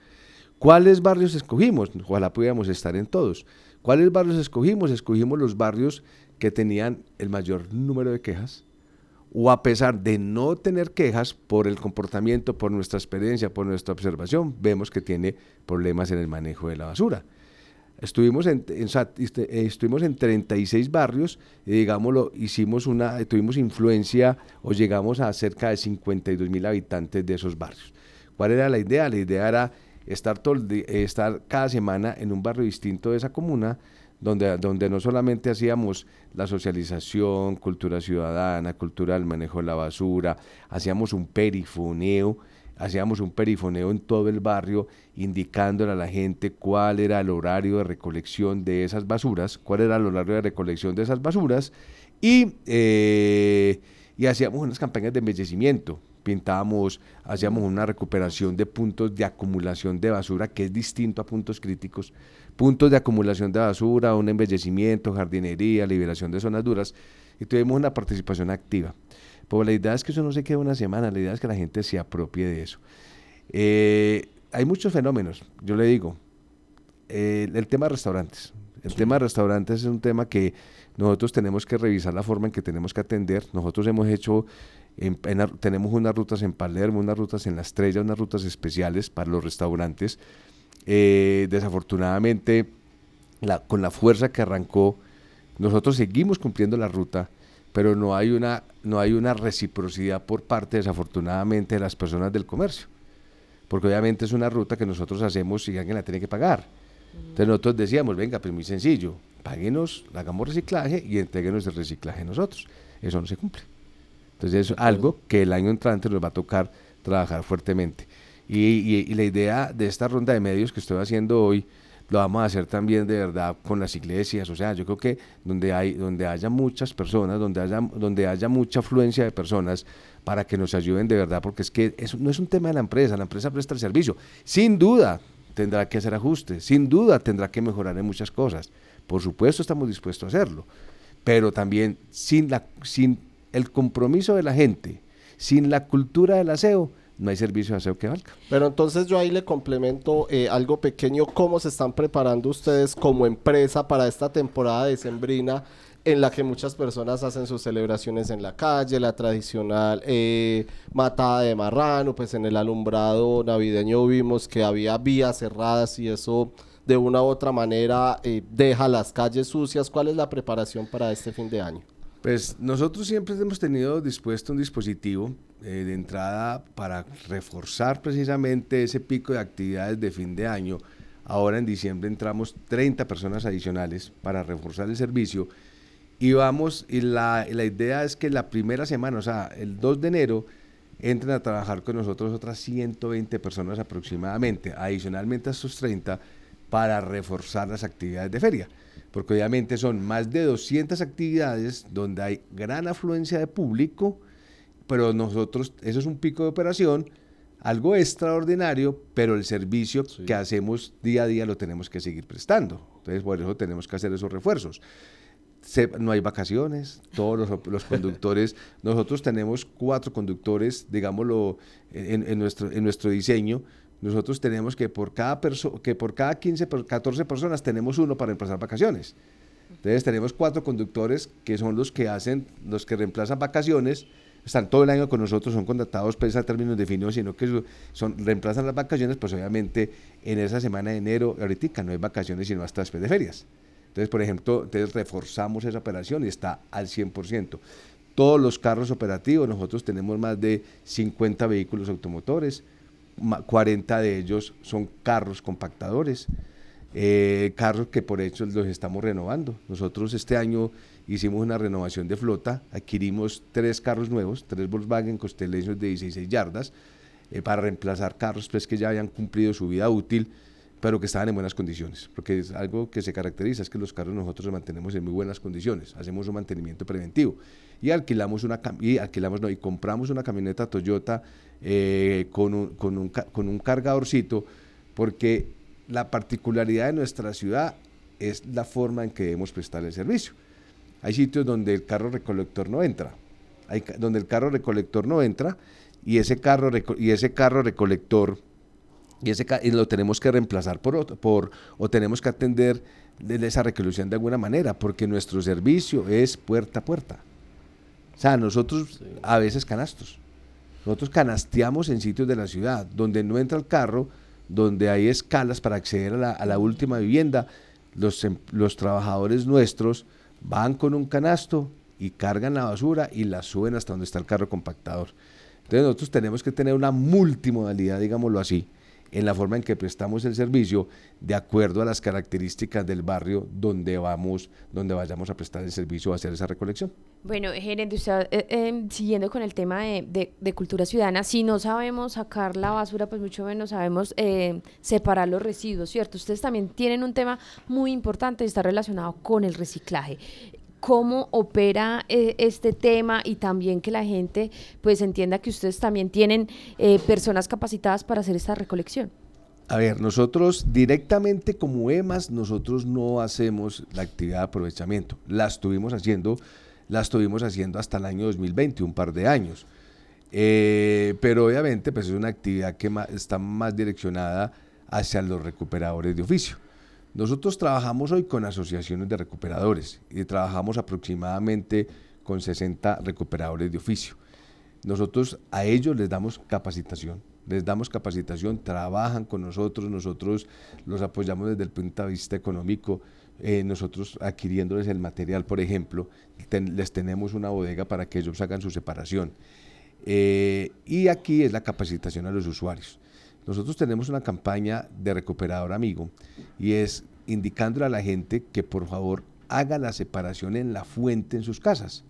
¿Cuáles barrios escogimos? Ojalá pudiéramos estar en todos. ¿Cuáles barrios escogimos? Escogimos los barrios que tenían el mayor número de quejas, o a pesar de no tener quejas por el comportamiento, por nuestra experiencia, por nuestra observación, vemos que tiene problemas en el manejo de la basura. Estuvimos en, en este, eh, estuvimos en 36 barrios y digámoslo, hicimos una, tuvimos influencia o llegamos a cerca de 52 mil habitantes de esos barrios. ¿Cuál era la idea? La idea era estar, todo eh, estar cada semana en un barrio distinto de esa comuna, donde, donde no solamente hacíamos la socialización, cultura ciudadana, cultura del manejo de la basura, hacíamos un perifoneo, hacíamos un perifoneo en todo el barrio, indicándole a la gente cuál era el horario de recolección de esas basuras, cuál era el horario de recolección de esas basuras, y, eh, y hacíamos unas campañas de embellecimiento. Pintábamos, hacíamos una recuperación de puntos de acumulación de basura, que es distinto a puntos críticos. Puntos de acumulación de basura, un embellecimiento, jardinería, liberación de zonas duras. Y tuvimos una participación activa. Pero la idea es que eso no se quede una semana, la idea es que la gente se apropie de eso. Eh, hay muchos fenómenos, yo le digo. Eh, el tema de restaurantes. El tema de restaurantes es un tema que nosotros tenemos que revisar la forma en que tenemos que atender. Nosotros hemos hecho, en- tenemos unas rutas en Palermo, unas rutas en La Estrella, unas rutas especiales para los restaurantes. Eh, desafortunadamente, la- con la fuerza que arrancó, nosotros seguimos cumpliendo la ruta, pero no hay una, no hay una reciprocidad por parte, desafortunadamente, de las personas del comercio. Porque obviamente es una ruta que nosotros hacemos y alguien la tiene que pagar. Entonces nosotros decíamos, venga, pues muy sencillo, páguenos, hagamos reciclaje y entréguenos el reciclaje nosotros. Eso no se cumple. Entonces es algo que el año entrante nos va a tocar trabajar fuertemente. Y la idea de esta ronda de medios que estoy haciendo hoy, lo vamos a hacer también de verdad con las iglesias. O sea, yo creo que donde, hay, donde haya muchas personas, donde haya, donde haya mucha afluencia de personas, para que nos ayuden de verdad, porque es que eso no es un tema de la empresa, la empresa presta el servicio. Sin duda tendrá que hacer ajustes, sin duda tendrá que mejorar en muchas cosas. Por supuesto estamos dispuestos a hacerlo, pero también sin, la, sin el compromiso de la gente, sin la cultura del aseo, no hay servicio de aseo que valga. Pero entonces yo ahí le complemento eh, algo pequeño, ¿cómo se están preparando ustedes como empresa para esta temporada decembrina en la que muchas personas hacen sus celebraciones en la calle, la tradicional eh, matada de marrano, pues en el alumbrado navideño vimos que había vías cerradas y eso de una u otra manera eh, deja las calles sucias. ¿Cuál es la preparación para este fin de año? Pues nosotros siempre hemos tenido dispuesto un dispositivo eh, de entrada para reforzar precisamente ese pico de actividades de fin de año. Ahora en diciembre entramos 30 personas adicionales para reforzar el servicio y vamos, y la, la idea es que la primera semana, o sea, el 2 de enero, entren a trabajar con nosotros otras 120 personas aproximadamente, adicionalmente a estos 30, para reforzar las actividades de feria. Porque obviamente son más de 200 actividades donde hay gran afluencia de público, pero nosotros, eso es un pico de operación, algo extraordinario, pero el servicio que hacemos día a día lo tenemos que seguir prestando. Entonces, por eso tenemos que hacer esos refuerzos. Se- no hay vacaciones, todos los, los conductores, nosotros tenemos cuatro conductores, digámoslo, en, en nuestro, en nuestro diseño, nosotros tenemos que por cada que por cada 15, per- 14 personas tenemos uno para reemplazar vacaciones. Entonces tenemos cuatro conductores que son los que hacen, los que reemplazan vacaciones, están todo el año con nosotros, son contratados pues a términos definidos, sino que son, reemplazan las vacaciones, pues obviamente en esa semana de enero, ahorita no hay vacaciones sino hasta después de ferias. Entonces, por ejemplo, entonces reforzamos esa operación y está al 100%. Todos los carros operativos, nosotros tenemos más de 50 vehículos automotores, 40 de ellos son carros compactadores. eh, carros que por hecho los estamos renovando. Nosotros este año hicimos una renovación de flota, adquirimos tres carros nuevos, tres Volkswagen Constellation de 16 yardas, eh, para reemplazar carros pues, que ya habían cumplido su vida útil, pero que estaban en buenas condiciones, porque es algo que se caracteriza, es que los carros nosotros los mantenemos en muy buenas condiciones, hacemos un mantenimiento preventivo y alquilamos una y alquilamos no, y compramos una camioneta Toyota eh, con, un, con, un, con un cargadorcito, porque la particularidad de nuestra ciudad es la forma en que debemos prestar el servicio. Hay sitios donde el carro recolector no entra, hay, donde el carro recolector no entra y ese carro, y ese carro recolector y, ese, y lo tenemos que reemplazar por otro, por, o tenemos que atender de esa recolección de alguna manera, porque nuestro servicio es puerta a puerta. O sea, nosotros a veces canastos. Nosotros canasteamos en sitios de la ciudad donde no entra el carro, donde hay escalas para acceder a la, a la última vivienda. Los, em, los trabajadores nuestros van con un canasto y cargan la basura y la suben hasta donde está el carro compactador. Entonces nosotros tenemos que tener una multimodalidad, digámoslo así, en la forma en que prestamos el servicio de acuerdo a las características del barrio donde vamos, donde vayamos a prestar el servicio o hacer esa recolección. Bueno, gerente, usted, eh, eh, siguiendo con el tema de, de, cultura ciudadana, si no sabemos sacar la basura, pues mucho menos sabemos eh, separar los residuos, ¿cierto? Ustedes también tienen un tema muy importante, está relacionado con el reciclaje cómo opera eh, este tema y también que la gente pues entienda que ustedes también tienen eh, personas capacitadas para hacer esta recolección. A ver, nosotros directamente como EMAS, nosotros no hacemos la actividad de aprovechamiento. La estuvimos haciendo, la estuvimos haciendo hasta el año 2020, un par de años. Eh, pero obviamente pues es una actividad que está más direccionada hacia los recuperadores de oficio. Nosotros trabajamos hoy con asociaciones de recuperadores y trabajamos aproximadamente con 60 recuperadores de oficio. Nosotros a ellos les damos capacitación, les damos capacitación, trabajan con nosotros, nosotros los apoyamos desde el punto de vista económico, eh, nosotros adquiriéndoles el material, por ejemplo, les tenemos una bodega para que ellos hagan su separación. Eh, y aquí es la capacitación a los usuarios. Nosotros tenemos una campaña de recuperador amigo y es indicándole a la gente que por favor haga la separación en la fuente en sus casas.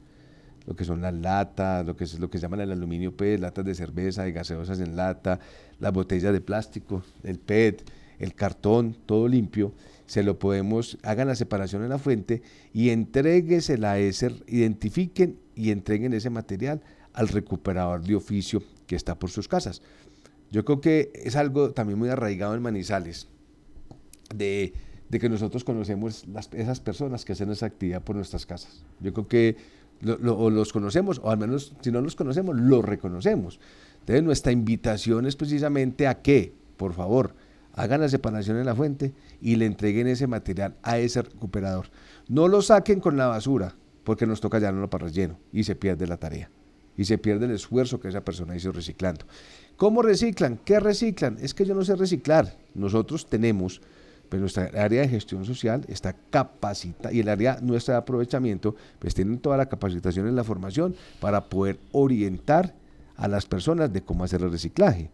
Lo que son las latas, lo que es lo que se llama el aluminio PET, latas de cerveza, de gaseosas en lata, las botellas de plástico, el PET, el cartón, todo limpio, se lo podemos, hagan la separación en la fuente y entréguesela a ese, identifiquen y entreguen ese material al recuperador de oficio que está por sus casas. Yo creo que es algo también muy arraigado en Manizales, de, que nosotros conocemos esas personas que hacen esa actividad por nuestras casas. Yo creo que lo, los conocemos, o al menos si no los conocemos, los reconocemos. Entonces nuestra invitación es precisamente a que, por favor, hagan la separación en la fuente y le entreguen ese material a ese recuperador. No lo saquen con la basura, porque nos toca llevarlo para relleno y se pierde la tarea. Y se pierde el esfuerzo que esa persona hizo reciclando. ¿Cómo reciclan? ¿Qué reciclan? Es que yo no sé reciclar. Nosotros tenemos, pues nuestra área de gestión social está capacitada y el área nuestra de aprovechamiento, pues tienen toda la capacitación en la formación para poder orientar a las personas de cómo hacer el reciclaje.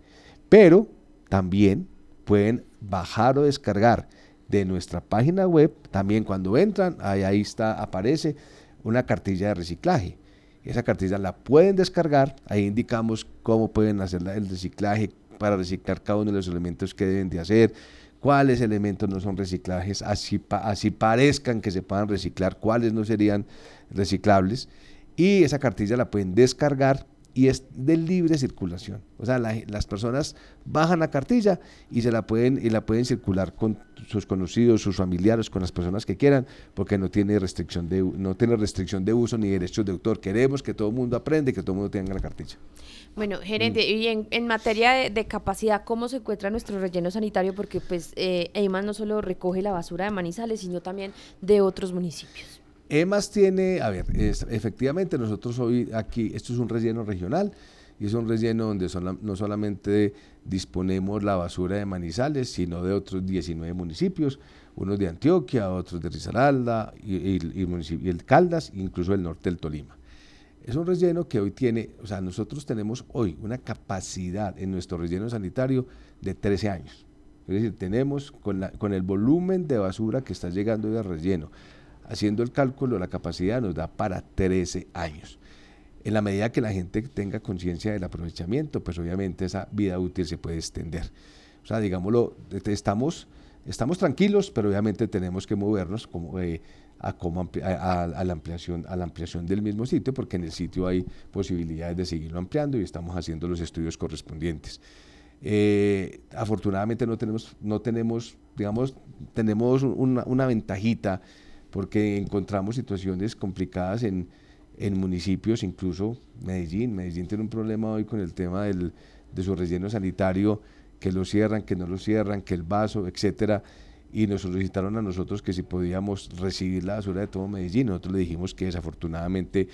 Pero también pueden bajar o descargar de nuestra página web, también cuando entran, ahí, ahí está, aparece una cartilla de reciclaje esa cartilla la pueden descargar, ahí indicamos cómo pueden hacer el reciclaje para reciclar cada uno de los elementos que deben de hacer, cuáles elementos no son reciclajes, así, así parezcan que se puedan reciclar, cuáles no serían reciclables. Y esa cartilla la pueden descargar y es de libre circulación. O sea, las personas bajan la cartilla y se la pueden y la pueden circular con sus conocidos, sus familiares, con las personas que quieran, porque no tiene restricción de no tiene restricción de uso ni derechos de autor. Queremos que todo el mundo aprenda y que todo el mundo tenga la cartilla. Bueno, gerente, mm. y en, materia de, capacidad, ¿cómo se encuentra nuestro relleno sanitario? Porque pues eh, EIMAS no solo recoge la basura de Manizales, sino también de otros municipios. EMAS tiene, a ver, efectivamente nosotros hoy aquí, esto es un relleno regional y es un relleno donde no solamente disponemos la basura de Manizales, sino de otros 19 municipios, unos de Antioquia, otros de Risaralda y, el Caldas, incluso el norte del Tolima. Es un relleno que hoy tiene, o sea, nosotros tenemos hoy una capacidad en nuestro relleno sanitario de 13 años. Es decir, tenemos con, con el volumen de basura que está llegando de relleno, haciendo el cálculo, la capacidad nos da para 13 años. En la medida que la gente tenga conciencia del aprovechamiento, pues obviamente esa vida útil se puede extender. O sea, digámoslo, estamos, estamos tranquilos, pero obviamente tenemos que movernos eh, a, a, la ampliación, a la ampliación del mismo sitio, porque en el sitio hay posibilidades de seguirlo ampliando y estamos haciendo los estudios correspondientes. Eh, afortunadamente no tenemos, no tenemos, digamos, tenemos una, ventajita porque encontramos situaciones complicadas en, en, municipios, incluso Medellín. Medellín tiene un problema hoy con el tema del, de su relleno sanitario, que lo cierran, que no lo cierran, que el vaso, etcétera y nos solicitaron a nosotros que si podíamos recibir la basura de todo Medellín. Nosotros le dijimos que desafortunadamente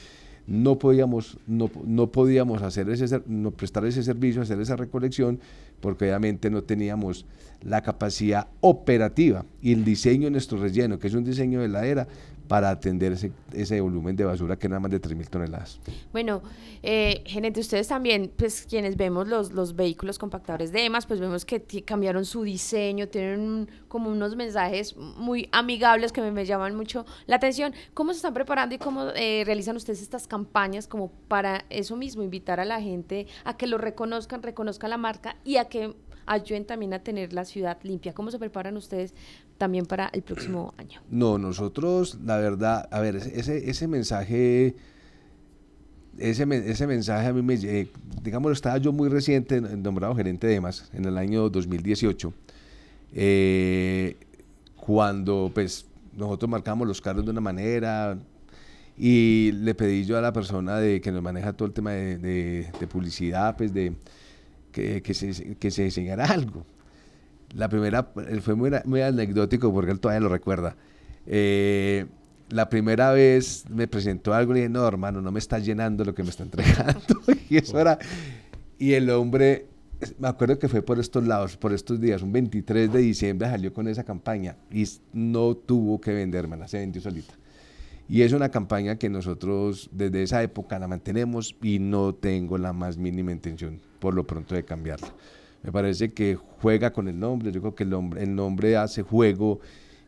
no podíamos, no, no podíamos hacer ese, no prestar ese servicio, hacer esa recolección, porque obviamente no teníamos la capacidad operativa y el diseño de nuestro relleno, que es un diseño de la era, para atender ese, ese volumen de basura que nada más de 3.000 toneladas. Bueno, eh, gerente, ustedes también, pues quienes vemos los, los vehículos compactadores de EMAS, pues vemos que cambiaron su diseño, tienen como unos mensajes muy amigables que me, me, llaman mucho la atención. ¿Cómo se están preparando y cómo eh, realizan ustedes estas campañas como para eso mismo, invitar a la gente a que lo reconozcan, reconozcan la marca y a que ayuden también a tener la ciudad limpia. ¿Cómo se preparan ustedes también para el próximo año? No, nosotros, la verdad, a ver, ese, ese mensaje... Ese, ese mensaje a mí me, eh, digamos, estaba yo muy reciente nombrado gerente de EMAS en el año 2018, eh, cuando pues nosotros marcamos los carros de una manera y le pedí yo a la persona de que nos maneja todo el tema de, publicidad, pues de, que, se, que se diseñara algo. La primera, fue muy, muy anecdótico porque él todavía lo recuerda. Eh, la primera vez me presentó algo y dije, no, hermano, no me está llenando lo que me está entregando. y eso era... Y el hombre, me acuerdo que fue por estos lados, por estos días, un 23 de diciembre salió con esa campaña y no tuvo que venderme, se vendió solita. Y es una campaña que nosotros desde esa época la mantenemos y no tengo la más mínima intención por lo pronto de cambiarla. Me parece que juega con el nombre, yo creo que el nombre, el nombre hace juego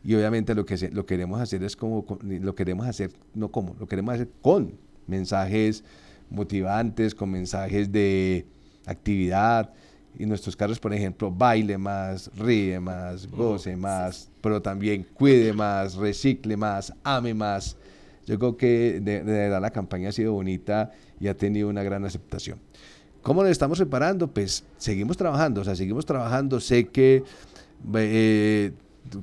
y obviamente lo que lo queremos hacer es como, lo queremos hacer, no como, lo queremos hacer con mensajes motivantes, con mensajes de actividad, y nuestros carros, por ejemplo, baile más, ríe más, goce más, pero también cuide más, recicle más, ame más, yo creo que de, verdad la campaña ha sido bonita y ha tenido una gran aceptación. ¿Cómo nos estamos preparando? Pues seguimos trabajando, o sea, seguimos trabajando. Sé que eh,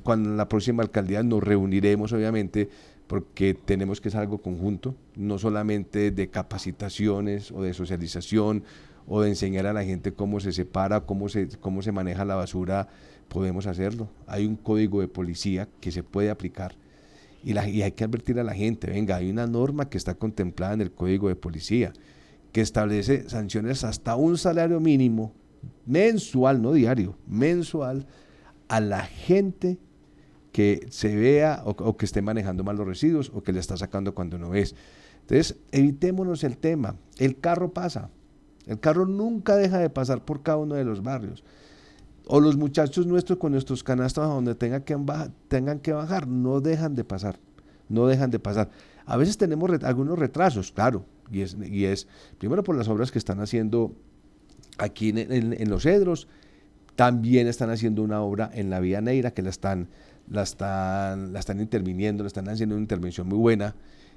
cuando la próxima alcaldía nos reuniremos, obviamente, porque tenemos que ser algo conjunto, no solamente de capacitaciones o de socialización o de enseñar a la gente cómo se separa, cómo se, cómo se maneja la basura, podemos hacerlo. Hay un código de policía que se puede aplicar y, hay que advertir a la gente, venga, hay una norma que está contemplada en el Código de Policía, que establece sanciones hasta un salario mínimo mensual, no diario, mensual, a la gente que se vea o, que esté manejando mal los residuos o que le está sacando cuando no es. Entonces, evitémonos el tema. El carro pasa. El carro nunca deja de pasar por cada uno de los barrios o los muchachos nuestros con nuestros canastos a donde tengan que, tengan que bajar, no dejan de pasar, no dejan de pasar. A veces tenemos algunos retrasos, claro, y es, y es primero por las obras que están haciendo aquí en, Los Cedros, también están haciendo una obra en la Vía Neira que la están, la están, la están interviniendo, la están haciendo una intervención muy buena.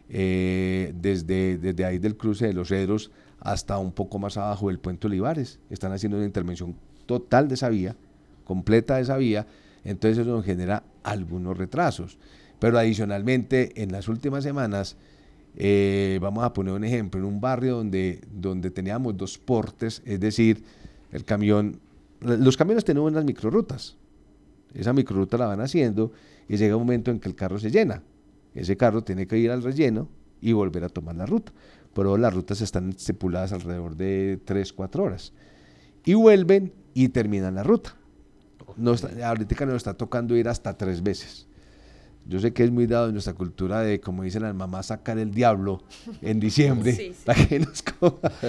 Eh, desde, desde ahí del cruce de los Cedros hasta un poco más abajo del puente Olivares. Están haciendo una intervención total de esa vía, completa de esa vía, entonces eso nos genera algunos retrasos. Pero adicionalmente, en las últimas semanas, eh, vamos a poner un ejemplo, en un barrio donde, donde teníamos dos portes, es decir, el camión, los camiones tienen unas microrutas, esa microruta la van haciendo y llega un momento en que el carro se llena. Ese carro tiene que ir al relleno y volver a tomar la ruta. Pero las rutas están estipuladas alrededor de 3, 4 horas. Y vuelven y terminan la ruta. ahorita nos está tocando ir hasta tres veces. Yo sé que es muy dado en nuestra cultura de, como dicen las mamás, sacar el diablo en diciembre. Para que nos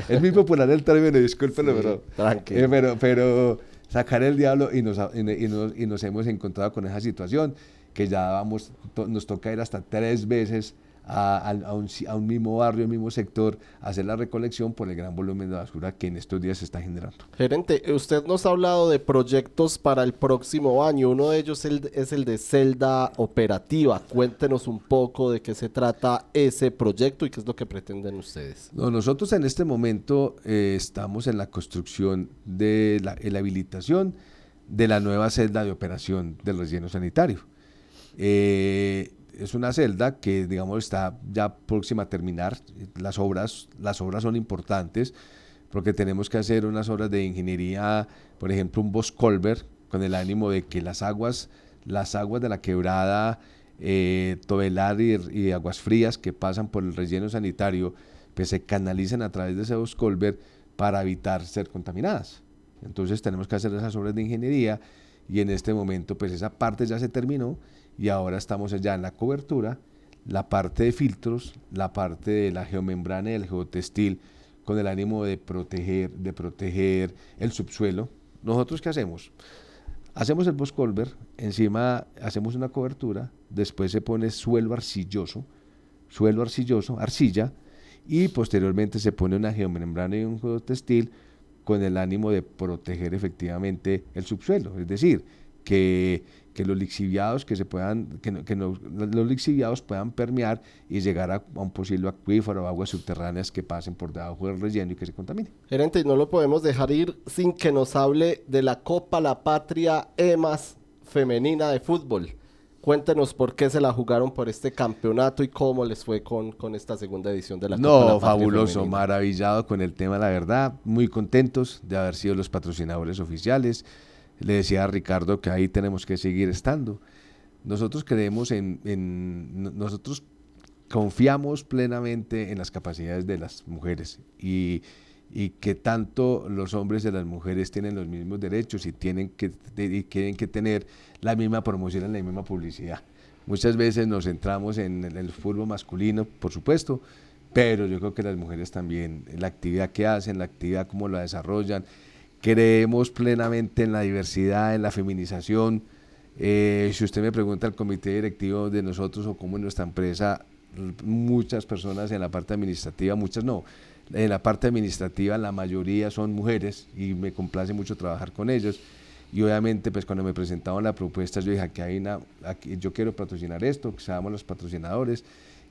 Es muy popular el término, discúlpelo, pero, eh, pero, pero, sacar el diablo y nos, y, nos, y nos hemos encontrado con esa situación que ya vamos, nos toca ir hasta tres veces a, un, mismo barrio, un mismo sector, hacer la recolección por el gran volumen de basura que en estos días se está generando. Gerente, usted nos ha hablado de proyectos para el próximo año. Uno de ellos es el de celda operativa. Cuéntenos un poco de qué se trata ese proyecto y qué es lo que pretenden ustedes. nosotros en este momento eh, estamos en la construcción de la, la habilitación de la nueva celda de operación del relleno sanitario. Eh, es una celda que, digamos, está ya próxima a terminar. Las obras, las obras son importantes porque tenemos que hacer unas obras de ingeniería, por ejemplo, un Boscolver, con el ánimo de que las aguas, las aguas de la quebrada eh, y, Aguas Frías que pasan por el relleno sanitario, pues se canalicen a través de ese Boscolver para evitar ser contaminadas. Entonces tenemos que hacer esas obras de ingeniería y en este momento pues esa parte ya se terminó y ahora estamos ya en la cobertura, la parte de filtros, la parte de la geomembrana y el geotextil con el ánimo de proteger, de proteger el subsuelo. ¿Nosotros qué hacemos? Hacemos el boscolver, encima hacemos una cobertura, después se pone suelo arcilloso, suelo arcilloso, arcilla, y posteriormente se pone una geomembrana y un geotextil con el ánimo de proteger efectivamente el subsuelo. Es decir, que que los lixiviados que se puedan, que, que los lixiviados puedan permear y llegar a, un posible acuífero o aguas subterráneas que pasen por debajo del relleno y que se contamine. Gerente, no lo podemos dejar ir sin que nos hable de la Copa La Patria EMAS femenina de fútbol. Cuéntenos por qué se la jugaron por este campeonato y cómo les fue con, con esta segunda edición de la Copa La Patria. No, fabuloso, maravillado con el tema, la verdad. Muy contentos de haber sido los patrocinadores oficiales le decía a Ricardo que ahí tenemos que seguir estando. Nosotros creemos en, nosotros confiamos plenamente en las capacidades de las mujeres y, que tanto los hombres y las mujeres tienen los mismos derechos y tienen que, tienen que tener la misma promoción y la misma publicidad. Muchas veces nos centramos en el fútbol masculino, por supuesto, pero yo creo que las mujeres también, la actividad que hacen, la actividad como la desarrollan, Creemos plenamente en la diversidad, en la feminización. Eh, si usted me pregunta al comité directivo de nosotros o cómo en nuestra empresa, muchas personas en la parte administrativa, muchas no, en la parte administrativa la mayoría son mujeres y me complace mucho trabajar con ellos. Y obviamente, pues cuando me presentaban la propuesta, yo dije, aquí hay una, aquí, yo quiero patrocinar esto, que seamos los patrocinadores,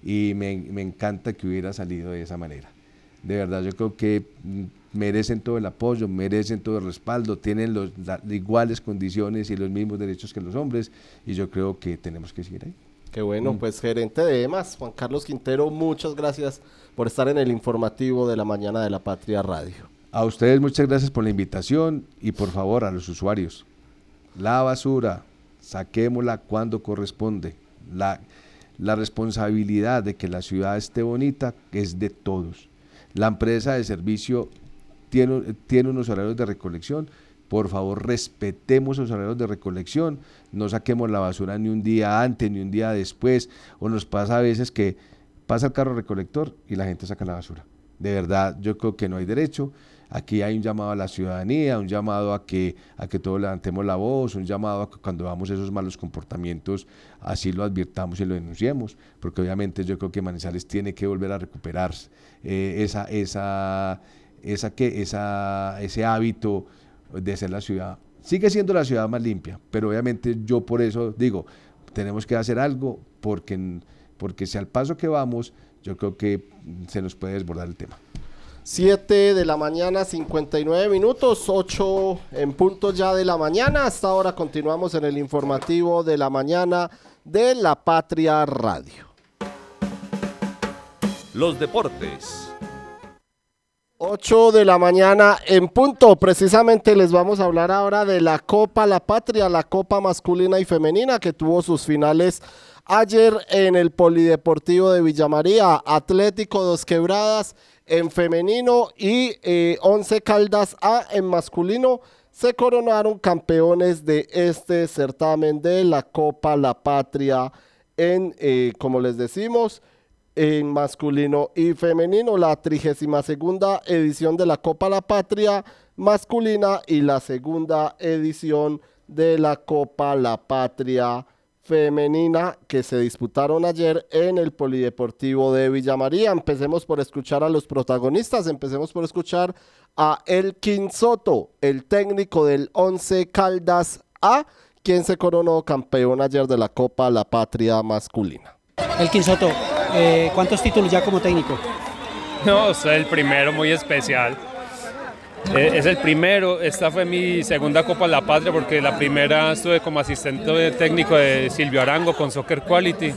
y me, me encanta que hubiera salido de esa manera. De verdad, yo creo que merecen todo el apoyo, merecen todo el respaldo, tienen los, las iguales condiciones y los mismos derechos que los hombres y yo creo que tenemos que seguir ahí. Qué bueno, mm. pues gerente de EMAS, Juan Carlos Quintero, muchas gracias por estar en el informativo de la mañana de la Patria Radio. A ustedes muchas gracias por la invitación y por favor a los usuarios, la basura, saquémosla cuando corresponde. La, la responsabilidad de que la ciudad esté bonita es de todos. La empresa de servicio tiene, unos horarios de recolección. Por favor, respetemos los horarios de recolección. No saquemos la basura ni un día antes ni un día después. O nos pasa a veces que pasa el carro recolector y la gente saca la basura. De verdad, yo creo que no hay derecho. Aquí hay un llamado a la ciudadanía, un llamado a que, a que todos levantemos la voz, un llamado a que cuando veamos esos malos comportamientos, así lo advirtamos y lo denunciemos, porque obviamente yo creo que Manizales tiene que volver a recuperar eh, esa, esa, esa, que, esa, ese hábito de ser la ciudad. Sigue siendo la ciudad más limpia, pero obviamente yo por eso digo, tenemos que hacer algo porque, porque si al paso que vamos, yo creo que se nos puede desbordar el tema. 7 de la mañana, 59 minutos, 8 en punto ya de la mañana. Hasta ahora continuamos en el informativo de la mañana de la Patria Radio. Los deportes 8 de la mañana en punto. Precisamente les vamos a hablar ahora de la Copa La Patria, la Copa masculina y femenina que tuvo sus finales ayer en el Polideportivo de Villamaría. Atlético Dos Quebradas en femenino y eh, Once Caldas A en masculino se coronaron campeones de este certamen de la Copa La Patria en, eh, como les decimos, en masculino y femenino. La 32 segunda edición de la Copa La Patria masculina y la segunda edición de la Copa La Patria femenina que se disputaron ayer en el Polideportivo de Villa María. Empecemos por escuchar a los protagonistas, empecemos por escuchar a Elkin Soto, el técnico del 11 Caldas A, quien se coronó campeón ayer de la Copa La Patria masculina. Elkin Soto, eh, ¿cuántos títulos ya como técnico? No, es el primero muy especial. Eh, es el primero, esta fue mi segunda Copa La Patria porque la primera estuve como asistente técnico de Silvio Arango con Soccer Quality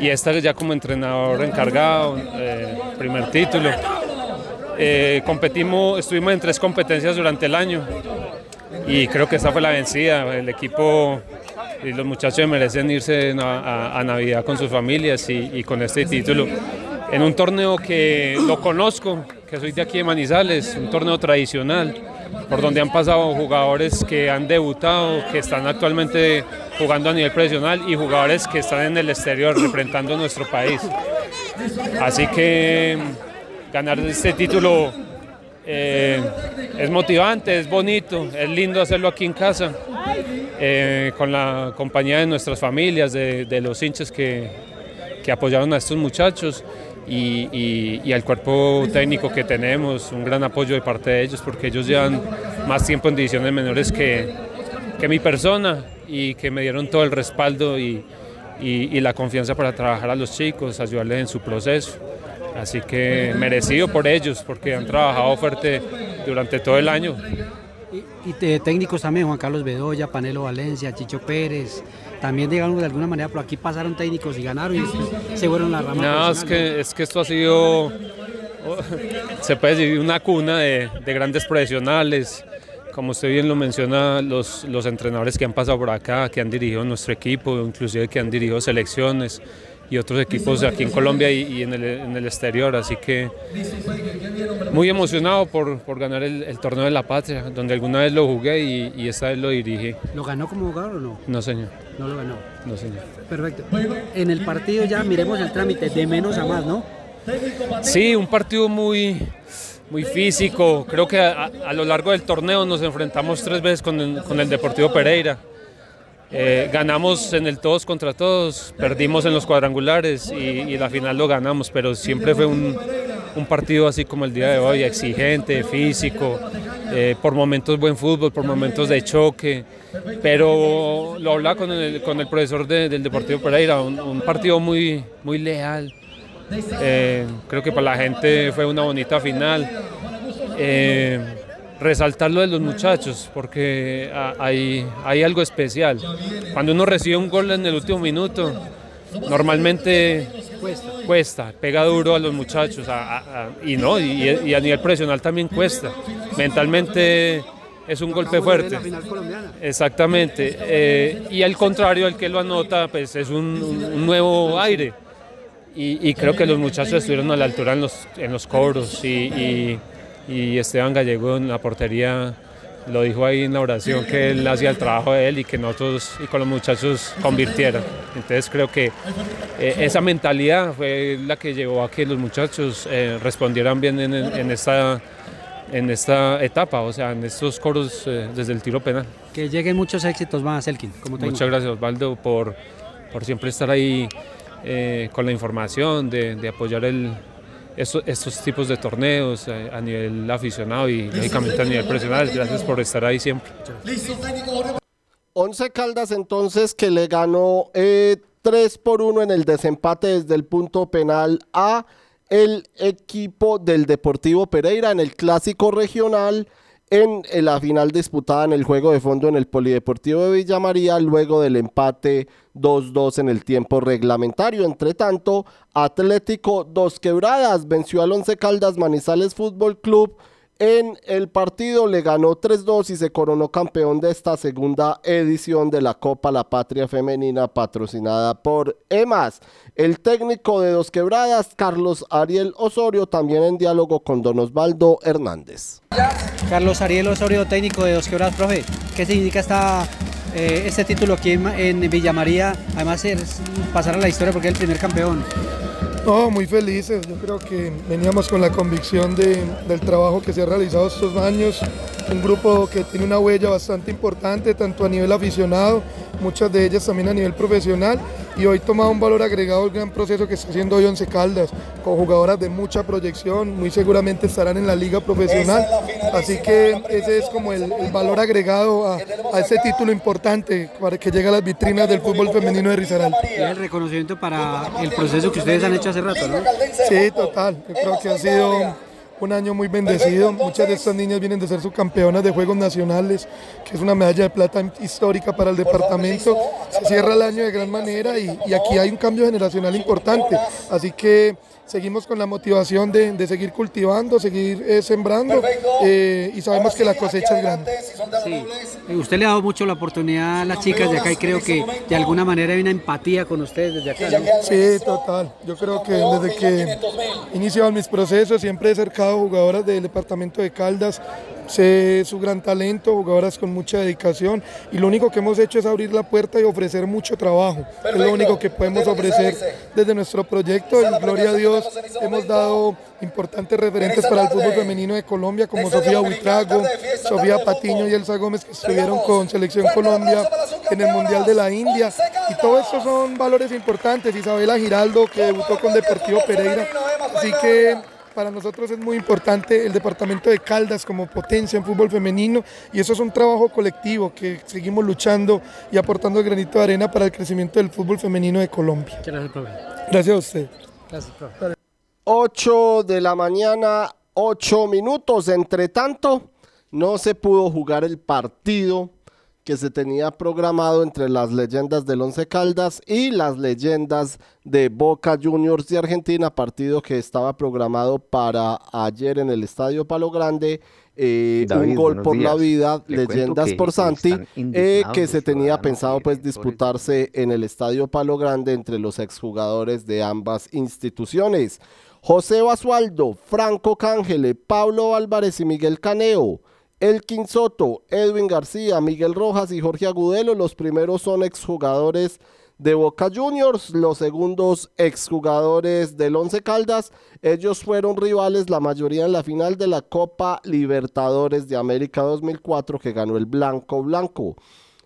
y esta ya como entrenador encargado, eh, primer título. Competimos, estuvimos en tres competencias durante el año y creo que esta fue la vencida. El equipo y los muchachos merecen irse a, Navidad con sus familias y, con este título en un torneo que lo conozco, que soy de aquí de Manizales, un torneo tradicional, por donde han pasado jugadores que han debutado, que están actualmente jugando a nivel profesional y jugadores que están en el exterior representando nuestro país. Así que ganar este título eh, es motivante, es bonito, es lindo hacerlo aquí en casa, eh, con la compañía de nuestras familias, de, los hinchas que, apoyaron a estos muchachos y, al cuerpo técnico que tenemos, un gran apoyo de parte de ellos porque ellos llevan más tiempo en divisiones menores que, que mi persona y que me dieron todo el respaldo y, la confianza para trabajar a los chicos, ayudarles en su proceso. Así que merecido por ellos porque han trabajado fuerte durante todo el año. Y, técnicos también, Juan Carlos Bedoya, Panelo Valencia, Chicho Pérez, también digamos de alguna manera por aquí pasaron técnicos y ganaron y se fueron la rama. No, es que, es que esto ha sido, oh, se puede decir, una cuna de, grandes profesionales. Como usted bien lo menciona, los, los entrenadores que han pasado por acá, que han dirigido nuestro equipo, inclusive que han dirigido selecciones y otros equipos aquí en Colombia y, en, el, en, el, exterior. Así que muy emocionado por, por ganar el, torneo de la patria, donde alguna vez lo jugué y, y, esta vez lo dirigí. ¿Lo ganó como jugador o no? No, señor. No lo ganó. No, señor. Perfecto. En el partido ya miremos el trámite de menos a más, ¿no? Sí, un partido muy, muy físico. Creo que a, a, lo largo del torneo nos enfrentamos tres veces con el, con el Deportivo Pereira. Eh, ganamos en el todos contra todos, perdimos en los cuadrangulares y, la final lo ganamos, pero siempre fue un, partido así como el día de hoy, exigente, físico, eh, por momentos buen fútbol, por momentos de choque, pero lo hablaba con el, con el profesor del Deportivo Pereira, un, un partido muy, muy leal. Eh, creo que para la gente fue una bonita final resaltar lo de los muchachos, porque hay, hay algo especial. Cuando uno recibe un gol en el último minuto, normalmente cuesta, pega duro a los muchachos, y no, y, a nivel profesional también cuesta. Mentalmente es un golpe fuerte. Exactamente. Eh, y al contrario, el que lo anota, pues es un, nuevo aire. Y, creo que los muchachos estuvieron a la altura en los, en los cobros y y Esteban Gallego en la portería lo dijo ahí en la oración que él hacía el trabajo de él y que nosotros y con los muchachos convirtieran. Entonces creo que eh, esa mentalidad fue la que llevó a que los muchachos eh, respondieran bien en, esta, en esta etapa, o sea, en estos coros eh, desde el tiro penal. Que lleguen muchos éxitos más, Elkin. Muchas gracias Osvaldo por, por siempre estar ahí con la información, de, de apoyar el, estos, tipos de torneos eh, a nivel aficionado y lógicamente a nivel profesional. Gracias por estar ahí siempre. Once Caldas entonces que le ganó eh, 3 por 1 en el desempate desde el punto penal a el equipo del Deportivo Pereira en el clásico regional en, la final disputada en el juego de fondo en el Polideportivo de Villa María, luego del empate 2-2 en el tiempo reglamentario. Entre tanto, Atlético Dos Quebradas venció al Once Caldas Manizales Fútbol Club en el partido le ganó 3-2 y se coronó campeón de esta segunda edición de la Copa La Patria Femenina patrocinada por EMAS. El técnico de Dos Quebradas, Carlos Ariel Osorio, también en diálogo con Don Osvaldo Hernández. Carlos Ariel Osorio, técnico de Dos Quebradas, profe, ¿qué significa esta, eh, este título aquí en, en Villa María? Además, es pasar a la historia porque es el primer campeón. No, muy felices. Yo creo que veníamos con la convicción de, del trabajo que se ha realizado estos años. Un grupo que tiene una huella bastante importante, tanto a nivel aficionado, muchas de ellas también a nivel profesional, y hoy toma un valor agregado el gran proceso que está haciendo hoy Once Caldas, con jugadoras de mucha proyección, muy seguramente estarán en la liga profesional, así que ese es como el, el valor agregado a, a ese título importante para que llegue a las vitrinas del fútbol femenino de Risaralda. Y el reconocimiento para el proceso que ustedes han hecho hace rato, ¿no? Sí, total. Yo creo que ha sido un año muy bendecido. Muchas de estas niñas vienen de ser subcampeonas de Juegos Nacionales, que es una medalla de plata histórica para el departamento. Se cierra el año de gran manera y, y aquí hay un cambio generacional importante. Así que seguimos con la motivación de, de seguir cultivando, seguir eh, sembrando eh, y sabemos que la cosecha es grande. Sí. Eh, Usted le ha dado mucho la oportunidad a las chicas de acá y creo que de alguna manera hay una empatía con ustedes desde acá. ¿no? Sí, total. Yo creo que desde que iniciaban mis procesos siempre he cercado jugadoras del departamento de Caldas. Sé su gran talento, jugadoras con mucha dedicación y lo único que hemos hecho es abrir la puerta y ofrecer mucho trabajo. Es lo único que podemos ofrecer desde nuestro proyecto y gloria a Dios hemos dado importantes referentes para el fútbol femenino de Colombia como Sofía Buitrago, Sofía Patiño y Elsa Gómez que estuvieron con Selección Colombia en el Mundial de la India y todo esto son valores importantes. Isabela Giraldo que debutó con Deportivo Pereira, así que para nosotros es muy importante el departamento de Caldas como potencia en fútbol femenino y eso es un trabajo colectivo que seguimos luchando y aportando el granito de arena para el crecimiento del fútbol femenino de Colombia. Muchas gracias, profe. Gracias a usted. Gracias, profe. 8 de la mañana, 8 minutos. Entre tanto, no se pudo jugar el partido que se tenía programado entre las leyendas del Once Caldas y las leyendas de Boca Juniors de Argentina, partido que estaba programado para ayer en el Estadio Palo Grande. Eh, David, un gol por la vida, Le leyendas por Santi, eh, que se tenía pensado pues disputarse en el Estadio Palo Grande entre los exjugadores de ambas instituciones. José Basualdo, Franco Cángele, Pablo Álvarez y Miguel Caneo. Elkin Soto, Edwin García, Miguel Rojas y Jorge Agudelo. Los primeros son exjugadores de Boca Juniors, los segundos exjugadores del Once Caldas. Ellos fueron rivales, la mayoría en la final de la Copa Libertadores de América 2004 que ganó el Blanco Blanco.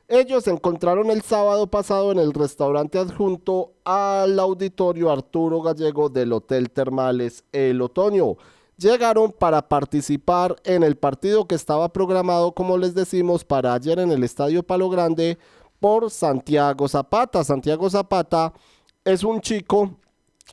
Ellos se encontraron el sábado pasado en el restaurante adjunto al auditorio Arturo Gallego del Hotel Termales El Otoño. Llegaron para participar en el partido que estaba programado, como les decimos, para ayer en el Estadio Palo Grande por Santiago Zapata. Santiago Zapata es un chico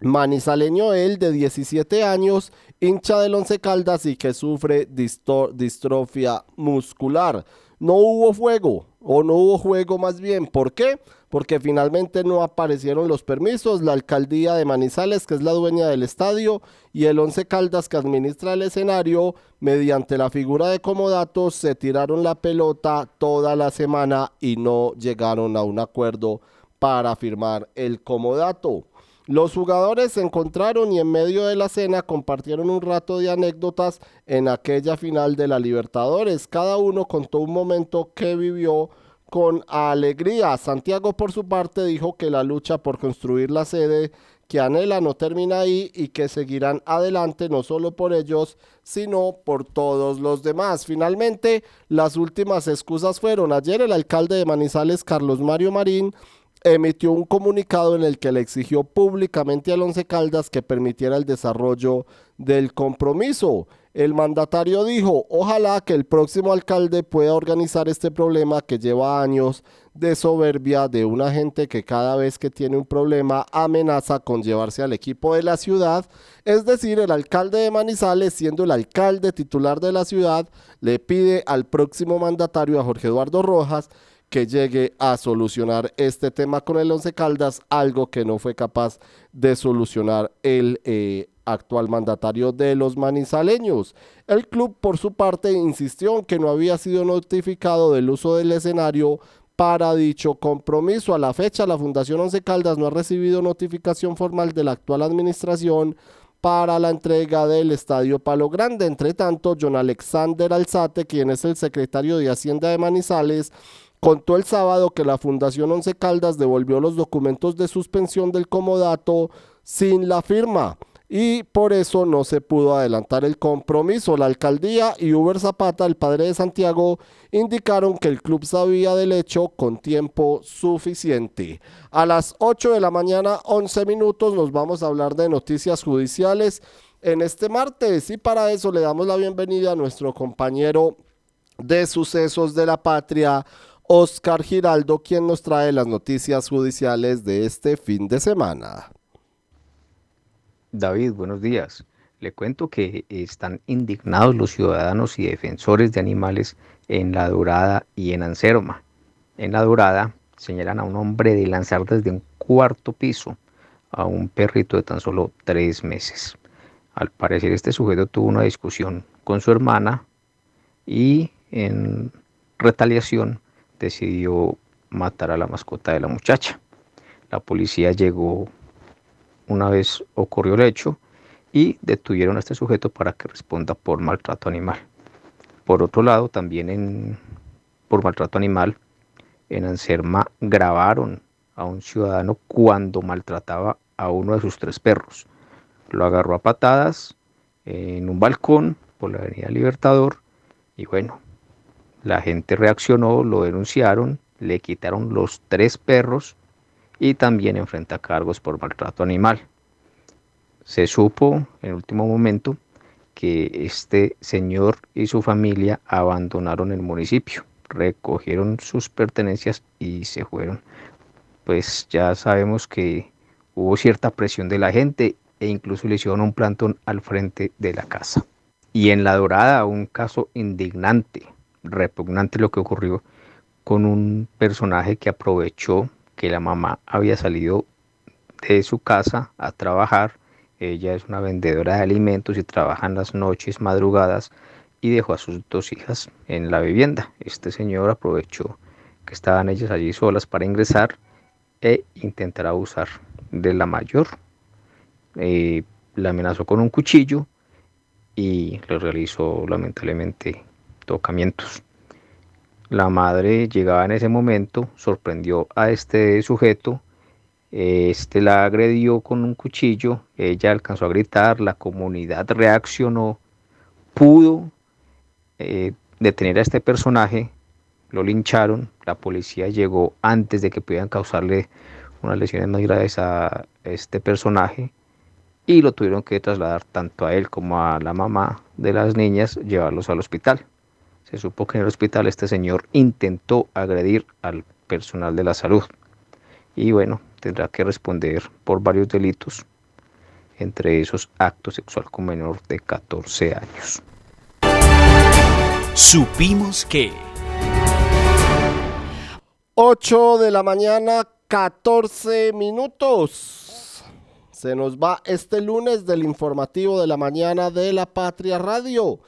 manizaleño él de 17 años, hincha del Once Caldas y que sufre distrofia muscular. No hubo fuego, o no hubo juego más bien. ¿Por qué? Porque finalmente no aparecieron los permisos. La alcaldía de Manizales, que es la dueña del estadio, y el Once Caldas, que administra el escenario, mediante la figura de comodatos, se tiraron la pelota toda la semana y no llegaron a un acuerdo para firmar el comodato. Los jugadores se encontraron y en medio de la cena compartieron un rato de anécdotas en aquella final de la Libertadores. Cada uno contó un momento que vivió con alegría. Santiago por su parte dijo que la lucha por construir la sede que anhela no termina ahí y que seguirán adelante no solo por ellos, sino por todos los demás. Finalmente, las últimas excusas fueron ayer el alcalde de Manizales, Carlos Mario Marín, emitió un comunicado en el que le exigió públicamente al Once Caldas que permitiera el desarrollo del compromiso. El mandatario dijo, ojalá que el próximo alcalde pueda organizar este problema que lleva años de soberbia de una gente que cada vez que tiene un problema amenaza con llevarse al equipo de la ciudad. Es decir, el alcalde de Manizales, siendo el alcalde titular de la ciudad, le pide al próximo mandatario, a Jorge Eduardo Rojas, que llegue a solucionar este tema con el Once Caldas, algo que no fue capaz de solucionar el eh, actual mandatario de los manizaleños. El club, por su parte, insistió en que no había sido notificado del uso del escenario para dicho compromiso. A la fecha, la Fundación Once Caldas no ha recibido notificación formal de la actual administración para la entrega del Estadio Palo Grande. Entre tanto, John Alexander Alzate, quien es el secretario de Hacienda de Manizales, contó el sábado que la Fundación Once Caldas devolvió los documentos de suspensión del comodato sin la firma. y por eso no se pudo adelantar el compromiso. La alcaldía y Uber Zapata, el padre de Santiago, indicaron que el club sabía del hecho con tiempo suficiente. A las 8 de la mañana, 11 minutos, nos vamos a hablar de noticias judiciales en este martes y para eso le damos la bienvenida a nuestro compañero de sucesos de la patria, Oscar Giraldo, quien nos trae las noticias judiciales de este fin de semana. David, buenos días. Le cuento que están indignados los ciudadanos y defensores de animales en La Dorada y en Anserma. En La Dorada señalan a un hombre de lanzar desde un cuarto piso a un perrito de tan solo tres meses. Al parecer este sujeto tuvo una discusión con su hermana y en retaliación decidió matar a la mascota de la muchacha. La policía llegó una vez ocurrió el hecho y detuvieron a este sujeto para que responda por maltrato animal. Por otro lado, también por maltrato animal, en Anserma grabaron a un ciudadano cuando maltrataba a uno de sus tres perros. Lo agarró a patadas en un balcón por la avenida Libertador y bueno, la gente reaccionó, lo denunciaron, le quitaron los tres perros y también enfrenta cargos por maltrato animal. Se supo en último momento que este señor y su familia abandonaron el municipio, recogieron sus pertenencias y se fueron. Pues ya sabemos que hubo cierta presión de la gente e incluso le hicieron un plantón al frente de la casa. Y en La Dorada, un caso indignante, repugnante lo que ocurrió con un personaje que aprovechó que la mamá había salido de su casa a trabajar. Ella es una vendedora de alimentos y trabaja en las noches, madrugadas, y dejó a sus dos hijas en la vivienda. Este señor aprovechó que estaban ellas allí solas para ingresar e intentar abusar de la mayor. Eh, la amenazó con un cuchillo y le realizó lamentablemente tocamientos. La madre llegaba en ese momento, sorprendió a este sujeto, este la agredió con un cuchillo, ella alcanzó a gritar, la comunidad reaccionó, pudo eh, detener a este personaje, lo lincharon, la policía llegó antes de que pudieran causarle unas lesiones más graves a este personaje y lo tuvieron que trasladar tanto a él como a la mamá de las niñas, llevarlos al hospital. Se supo que en el hospital este señor intentó agredir al personal de la salud. Y bueno, tendrá que responder por varios delitos, entre esos acto sexual con menor de 14 años. Supimos que... 8 de la mañana, 14 minutos. Se nos va este lunes del informativo de la mañana de la Patria Radio.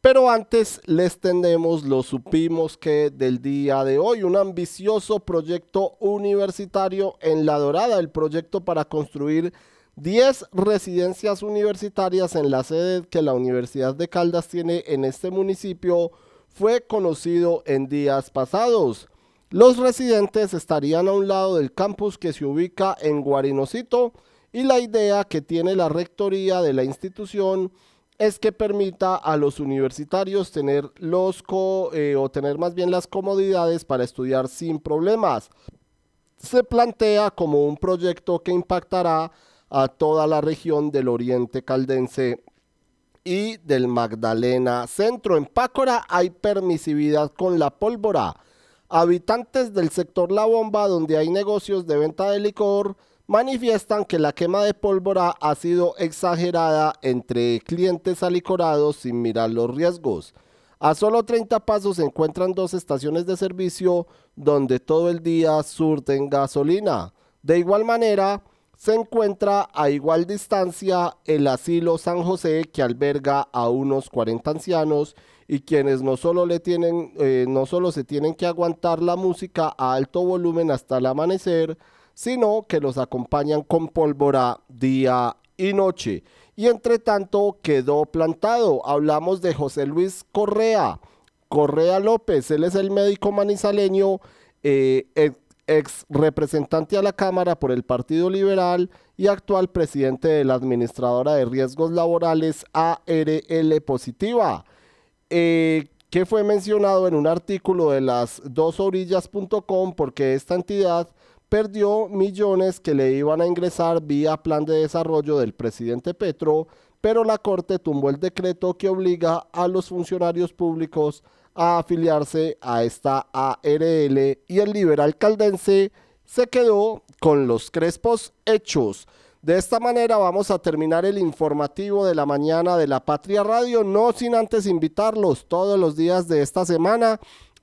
Pero antes les tendemos, lo supimos que del día de hoy, un ambicioso proyecto universitario en La Dorada, el proyecto para construir 10 residencias universitarias en la sede que la Universidad de Caldas tiene en este municipio, fue conocido en días pasados. Los residentes estarían a un lado del campus que se ubica en Guarinocito y la idea que tiene la rectoría de la institución es que permita a los universitarios tener los eh, o tener más bien las comodidades para estudiar sin problemas. Se plantea como un proyecto que impactará a toda la región del Oriente Caldense y del Magdalena Centro. En Pácora hay permisividad con la pólvora. Habitantes del sector La Bomba, donde hay negocios de venta de licor, manifiestan que la quema de pólvora ha sido exagerada entre clientes alicorados sin mirar los riesgos. A solo 30 pasos se encuentran dos estaciones de servicio donde todo el día surten gasolina. De igual manera, se encuentra a igual distancia el asilo San José que alberga a unos 40 ancianos y quienes no solo, le tienen, eh, no solo se tienen que aguantar la música a alto volumen hasta el amanecer, sino que los acompañan con pólvora día y noche. Y entre tanto quedó plantado. Hablamos de José Luis Correa. Correa López, él es el médico manizaleño eh, ex representante a la Cámara por el Partido Liberal y actual presidente de la Administradora de Riesgos Laborales ARL Positiva, eh, que fue mencionado en un artículo de las dosorillas.com porque esta entidad perdió millones que le iban a ingresar vía plan de desarrollo del presidente Petro, pero la Corte tumbó el decreto que obliga a los funcionarios públicos a afiliarse a esta ARL y el liberal caldense se quedó con los crespos hechos. De esta manera vamos a terminar el informativo de la mañana de la Patria Radio, no sin antes invitarlos todos los días de esta semana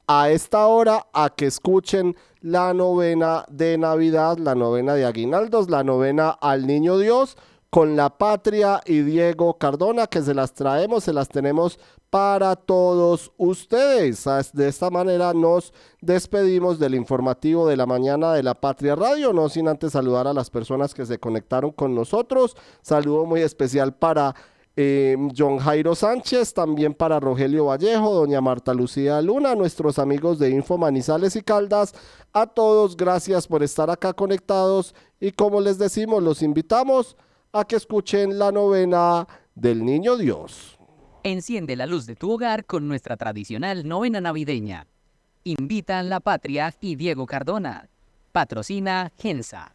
a esta hora a que escuchen la novena de Navidad, la novena de Aguinaldos, la novena al Niño Dios con la Patria y Diego Cardona, que se las traemos, se las tenemos para todos ustedes. De esta manera nos despedimos del informativo de la mañana de la Patria Radio, no sin antes saludar a las personas que se conectaron con nosotros. Saludo muy especial para eh, John Jairo Sánchez, también para Rogelio Vallejo, doña Marta Lucía Luna, nuestros amigos de Info Manizales y Caldas. A todos, gracias por estar acá conectados y como les decimos, los invitamos a que escuchen la novena del Niño Dios. Enciende la luz de tu hogar con nuestra tradicional novena navideña. Invitan La Patria y Diego Cardona. Patrocina Gensa.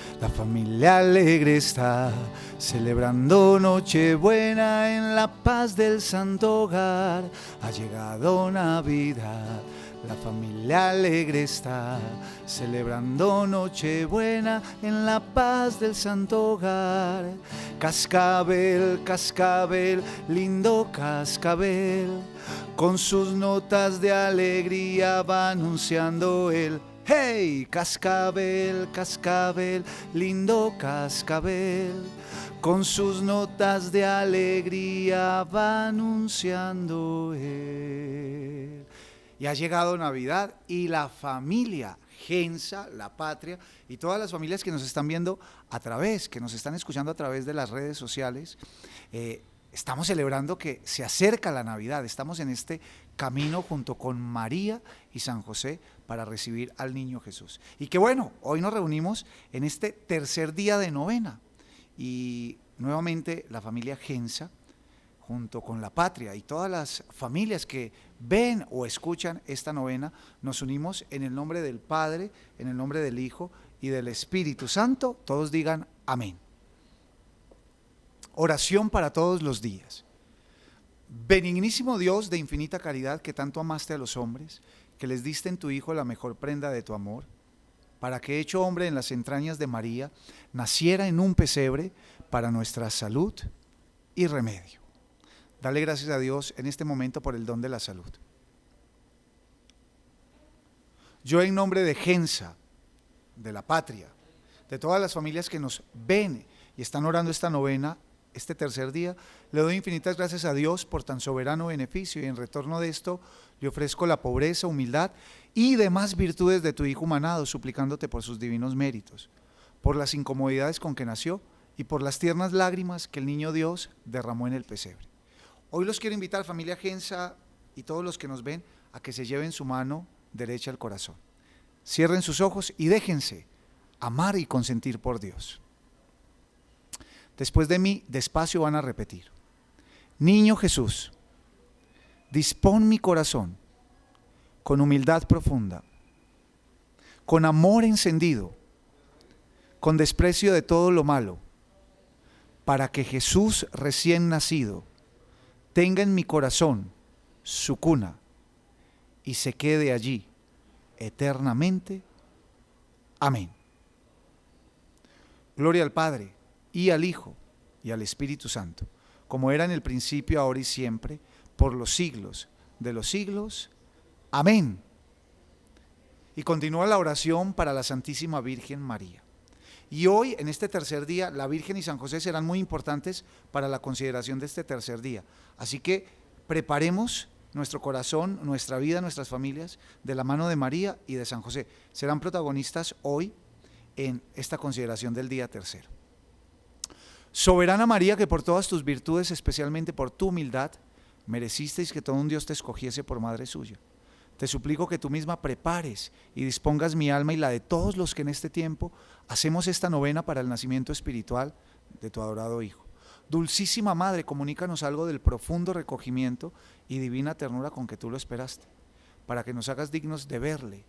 la familia alegre está, celebrando Nochebuena en la paz del santo hogar. Ha llegado Navidad, la familia alegre está, celebrando Nochebuena en la paz del santo hogar. Cascabel, cascabel, lindo cascabel, con sus notas de alegría va anunciando el Hey, cascabel, cascabel, lindo cascabel, con sus notas de alegría va anunciando él. Y ha llegado Navidad y la familia Gensa, la patria y todas las familias que nos están viendo a través, que nos están escuchando a través de las redes sociales, eh, estamos celebrando que se acerca la Navidad, estamos en este camino junto con María y San José para recibir al niño Jesús. Y que bueno, hoy nos reunimos en este tercer día de novena y nuevamente la familia Gensa junto con la patria y todas las familias que ven o escuchan esta novena, nos unimos en el nombre del Padre, en el nombre del Hijo y del Espíritu Santo. Todos digan amén. Oración para todos los días. Benignísimo Dios de infinita caridad que tanto amaste a los hombres, que les diste en tu Hijo la mejor prenda de tu amor, para que hecho hombre en las entrañas de María, naciera en un pesebre para nuestra salud y remedio. Dale gracias a Dios en este momento por el don de la salud. Yo en nombre de Gensa, de la patria, de todas las familias que nos ven y están orando esta novena, este tercer día, le doy infinitas gracias a Dios por tan soberano beneficio y en retorno de esto le ofrezco la pobreza, humildad y demás virtudes de tu Hijo humanado, suplicándote por sus divinos méritos, por las incomodidades con que nació y por las tiernas lágrimas que el niño Dios derramó en el pesebre. Hoy los quiero invitar, familia Gensa y todos los que nos ven, a que se lleven su mano derecha al corazón. Cierren sus ojos y déjense amar y consentir por Dios. Después de mí, despacio van a repetir. Niño Jesús, dispón mi corazón con humildad profunda, con amor encendido, con desprecio de todo lo malo, para que Jesús recién nacido tenga en mi corazón su cuna y se quede allí eternamente. Amén. Gloria al Padre y al Hijo y al Espíritu Santo, como era en el principio, ahora y siempre, por los siglos de los siglos. Amén. Y continúa la oración para la Santísima Virgen María. Y hoy, en este tercer día, la Virgen y San José serán muy importantes para la consideración de este tercer día. Así que preparemos nuestro corazón, nuestra vida, nuestras familias, de la mano de María y de San José. Serán protagonistas hoy en esta consideración del día tercero. Soberana María, que por todas tus virtudes, especialmente por tu humildad, merecisteis que todo un Dios te escogiese por madre suya. Te suplico que tú misma prepares y dispongas mi alma y la de todos los que en este tiempo hacemos esta novena para el nacimiento espiritual de tu adorado Hijo. Dulcísima Madre, comunícanos algo del profundo recogimiento y divina ternura con que tú lo esperaste, para que nos hagas dignos de verle,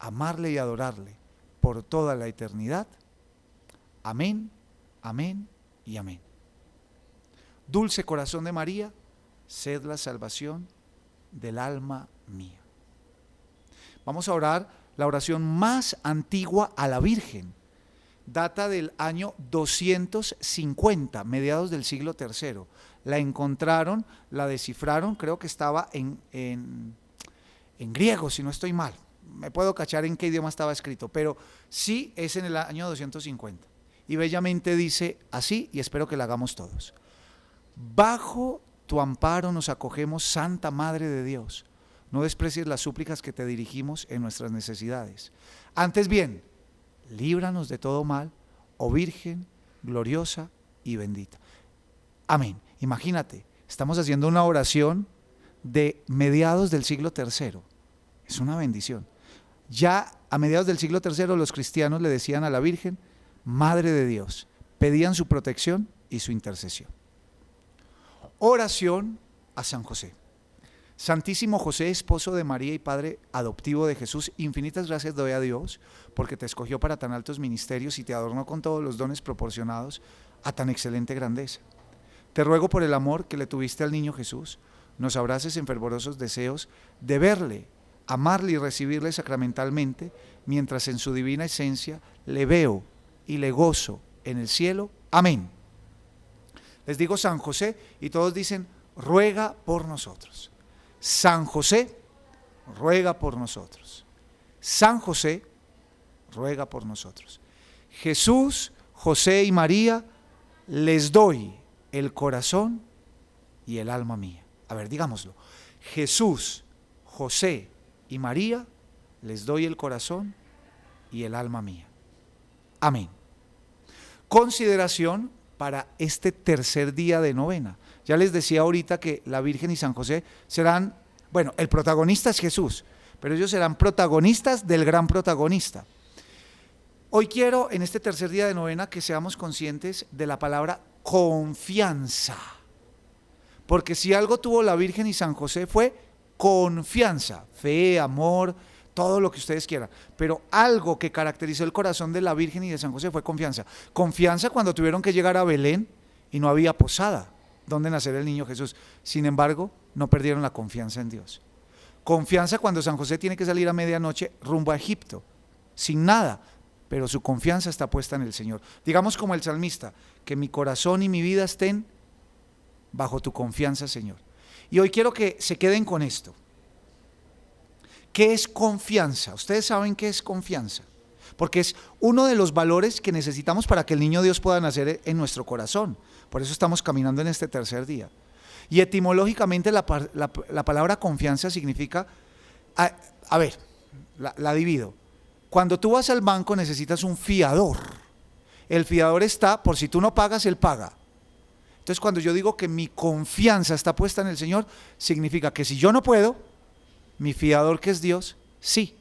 amarle y adorarle por toda la eternidad. Amén, amén y amén. Dulce corazón de María, sed la salvación del alma mía. Vamos a orar la oración más antigua a la Virgen. Data del año 250, mediados del siglo III. La encontraron, la descifraron, creo que estaba en, en, en griego, si no estoy mal. Me puedo cachar en qué idioma estaba escrito, pero sí es en el año 250. Y bellamente dice así, y espero que la hagamos todos. Bajo tu amparo nos acogemos, Santa Madre de Dios. No desprecies las súplicas que te dirigimos en nuestras necesidades. Antes bien, líbranos de todo mal, oh Virgen gloriosa y bendita. Amén. Imagínate, estamos haciendo una oración de mediados del siglo III. Es una bendición. Ya a mediados del siglo III los cristianos le decían a la Virgen, Madre de Dios, pedían su protección y su intercesión. Oración a San José. Santísimo José, esposo de María y Padre adoptivo de Jesús, infinitas gracias doy a Dios porque te escogió para tan altos ministerios y te adornó con todos los dones proporcionados a tan excelente grandeza. Te ruego por el amor que le tuviste al niño Jesús, nos abraces en fervorosos deseos de verle, amarle y recibirle sacramentalmente, mientras en su divina esencia le veo y le gozo en el cielo. Amén. Les digo San José y todos dicen, ruega por nosotros. San José, ruega por nosotros. San José, ruega por nosotros. Jesús, José y María, les doy el corazón y el alma mía. A ver, digámoslo. Jesús, José y María, les doy el corazón y el alma mía. Amén. Consideración para este tercer día de novena. Ya les decía ahorita que la Virgen y San José serán, bueno, el protagonista es Jesús, pero ellos serán protagonistas del gran protagonista. Hoy quiero, en este tercer día de novena, que seamos conscientes de la palabra confianza. Porque si algo tuvo la Virgen y San José fue confianza, fe, amor, todo lo que ustedes quieran. Pero algo que caracterizó el corazón de la Virgen y de San José fue confianza. Confianza cuando tuvieron que llegar a Belén y no había posada donde nacer el niño Jesús. Sin embargo, no perdieron la confianza en Dios. Confianza cuando San José tiene que salir a medianoche rumbo a Egipto, sin nada, pero su confianza está puesta en el Señor. Digamos como el salmista, que mi corazón y mi vida estén bajo tu confianza, Señor. Y hoy quiero que se queden con esto. ¿Qué es confianza? Ustedes saben qué es confianza, porque es uno de los valores que necesitamos para que el niño Dios pueda nacer en nuestro corazón. Por eso estamos caminando en este tercer día. Y etimológicamente la, la, la palabra confianza significa, a, a ver, la, la divido. Cuando tú vas al banco necesitas un fiador. El fiador está, por si tú no pagas, él paga. Entonces cuando yo digo que mi confianza está puesta en el Señor, significa que si yo no puedo, mi fiador que es Dios, sí.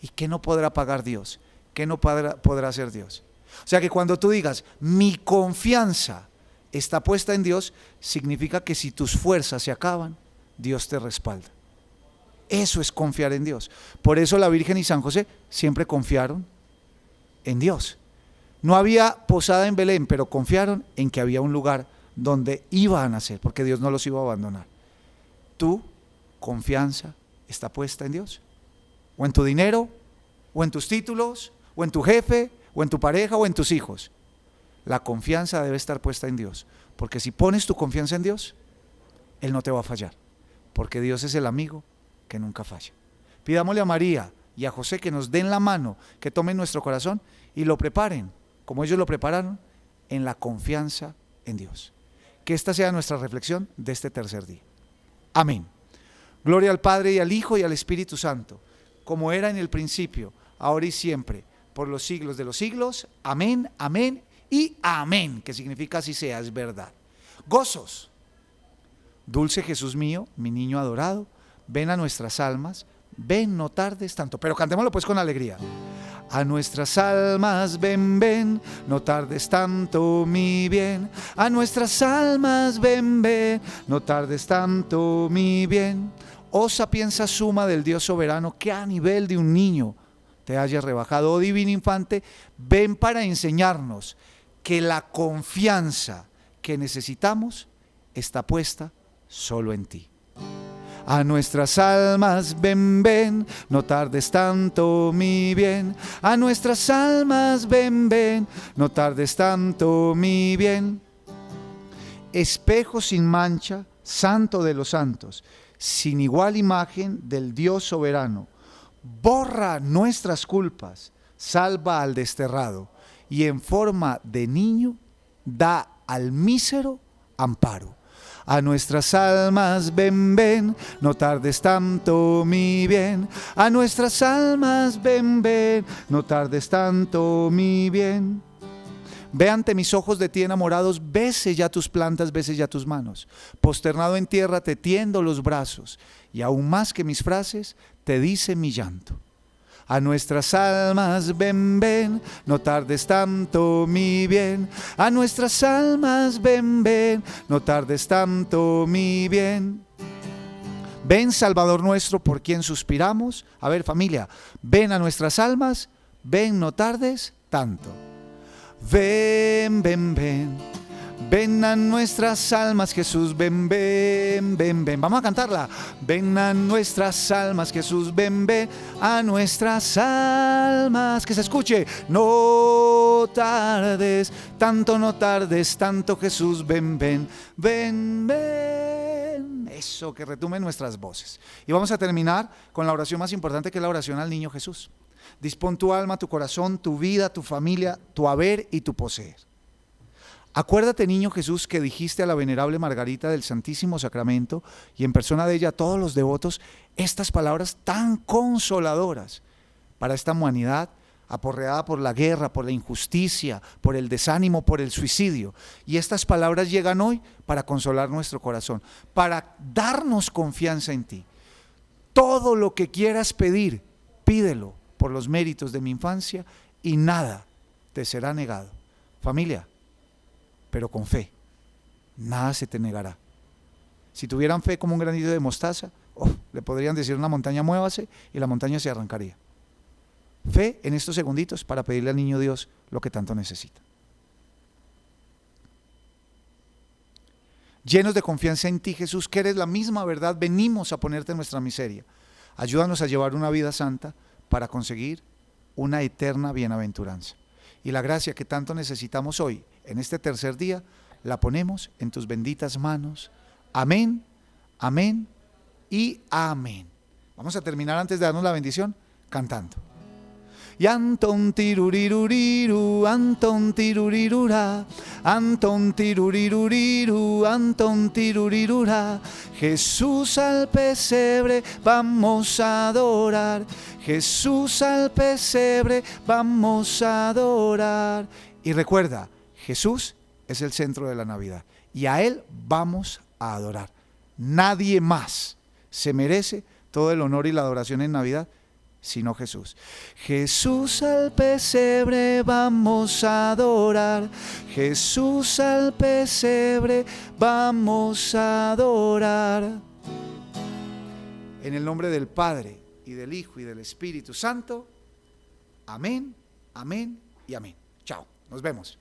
¿Y qué no podrá pagar Dios? ¿Qué no podrá, podrá hacer Dios? O sea que cuando tú digas, mi confianza está puesta en Dios, significa que si tus fuerzas se acaban, Dios te respalda. Eso es confiar en Dios. Por eso la Virgen y San José siempre confiaron en Dios. No había posada en Belén, pero confiaron en que había un lugar donde iba a nacer, porque Dios no los iba a abandonar. Tu confianza está puesta en Dios. O en tu dinero, o en tus títulos, o en tu jefe, o en tu pareja, o en tus hijos. La confianza debe estar puesta en Dios, porque si pones tu confianza en Dios, Él no te va a fallar, porque Dios es el amigo que nunca falla. Pidámosle a María y a José que nos den la mano, que tomen nuestro corazón y lo preparen como ellos lo prepararon, en la confianza en Dios. Que esta sea nuestra reflexión de este tercer día. Amén. Gloria al Padre y al Hijo y al Espíritu Santo, como era en el principio, ahora y siempre, por los siglos de los siglos. Amén, amén y amén, que significa así sea, es verdad. Gozos. Dulce Jesús mío, mi niño adorado, ven a nuestras almas, ven, no tardes tanto, pero cantémoslo pues con alegría. A nuestras almas ven, ven, no tardes tanto mi bien. A nuestras almas ven, ven, no tardes tanto mi bien. Oh sapienza suma del Dios soberano, que a nivel de un niño te haya rebajado, oh divino infante, ven para enseñarnos que la confianza que necesitamos está puesta solo en ti. A nuestras almas ven, ven, no tardes tanto mi bien. A nuestras almas ven, ven, no tardes tanto mi bien. Espejo sin mancha, santo de los santos, sin igual imagen del Dios soberano. Borra nuestras culpas, salva al desterrado y en forma de niño da al mísero amparo. A nuestras almas ven, ven, no tardes tanto mi bien. A nuestras almas ven, ven, no tardes tanto mi bien. Ve ante mis ojos de ti enamorados, bese ya tus plantas, bese ya tus manos. Posternado en tierra te tiendo los brazos, y aún más que mis frases, te dice mi llanto. A nuestras almas ven, ven, no tardes tanto mi bien. A nuestras almas ven, ven, no tardes tanto mi bien. Ven, Salvador nuestro, por quien suspiramos. A ver, familia, ven a nuestras almas, ven, no tardes tanto. Ven, ven, ven. Ven a nuestras almas, Jesús, ven, ven, ven, ven. Vamos a cantarla. Ven a nuestras almas, Jesús, ven, ven a nuestras almas. Que se escuche. No tardes, tanto no tardes, tanto Jesús, ven, ven, ven, ven. Eso, que retumen nuestras voces. Y vamos a terminar con la oración más importante que es la oración al niño Jesús. Dispón tu alma, tu corazón, tu vida, tu familia, tu haber y tu poseer. Acuérdate, niño Jesús, que dijiste a la venerable Margarita del Santísimo Sacramento y en persona de ella a todos los devotos estas palabras tan consoladoras para esta humanidad aporreada por la guerra, por la injusticia, por el desánimo, por el suicidio. Y estas palabras llegan hoy para consolar nuestro corazón, para darnos confianza en ti. Todo lo que quieras pedir, pídelo por los méritos de mi infancia y nada te será negado. Familia, pero con fe. Nada se te negará. Si tuvieran fe como un granito de mostaza, oh, le podrían decir una montaña muévase y la montaña se arrancaría. Fe en estos segunditos para pedirle al niño Dios lo que tanto necesita. Llenos de confianza en ti, Jesús, que eres la misma verdad, venimos a ponerte en nuestra miseria. Ayúdanos a llevar una vida santa para conseguir una eterna bienaventuranza. Y la gracia que tanto necesitamos hoy, en este tercer día, la ponemos en tus benditas manos. Amén, amén y amén. Vamos a terminar antes de darnos la bendición cantando. Y Anton tiruriruriru, Anton tirurirura, Anton tiruriruriru, Anton tirurirura. Jesús al pesebre vamos a adorar, Jesús al pesebre vamos a adorar. Y recuerda, Jesús es el centro de la Navidad y a Él vamos a adorar. Nadie más se merece todo el honor y la adoración en Navidad sino Jesús. Jesús al pesebre vamos a adorar. Jesús al pesebre vamos a adorar. En el nombre del Padre y del Hijo y del Espíritu Santo. Amén, amén y amén. Chao, nos vemos.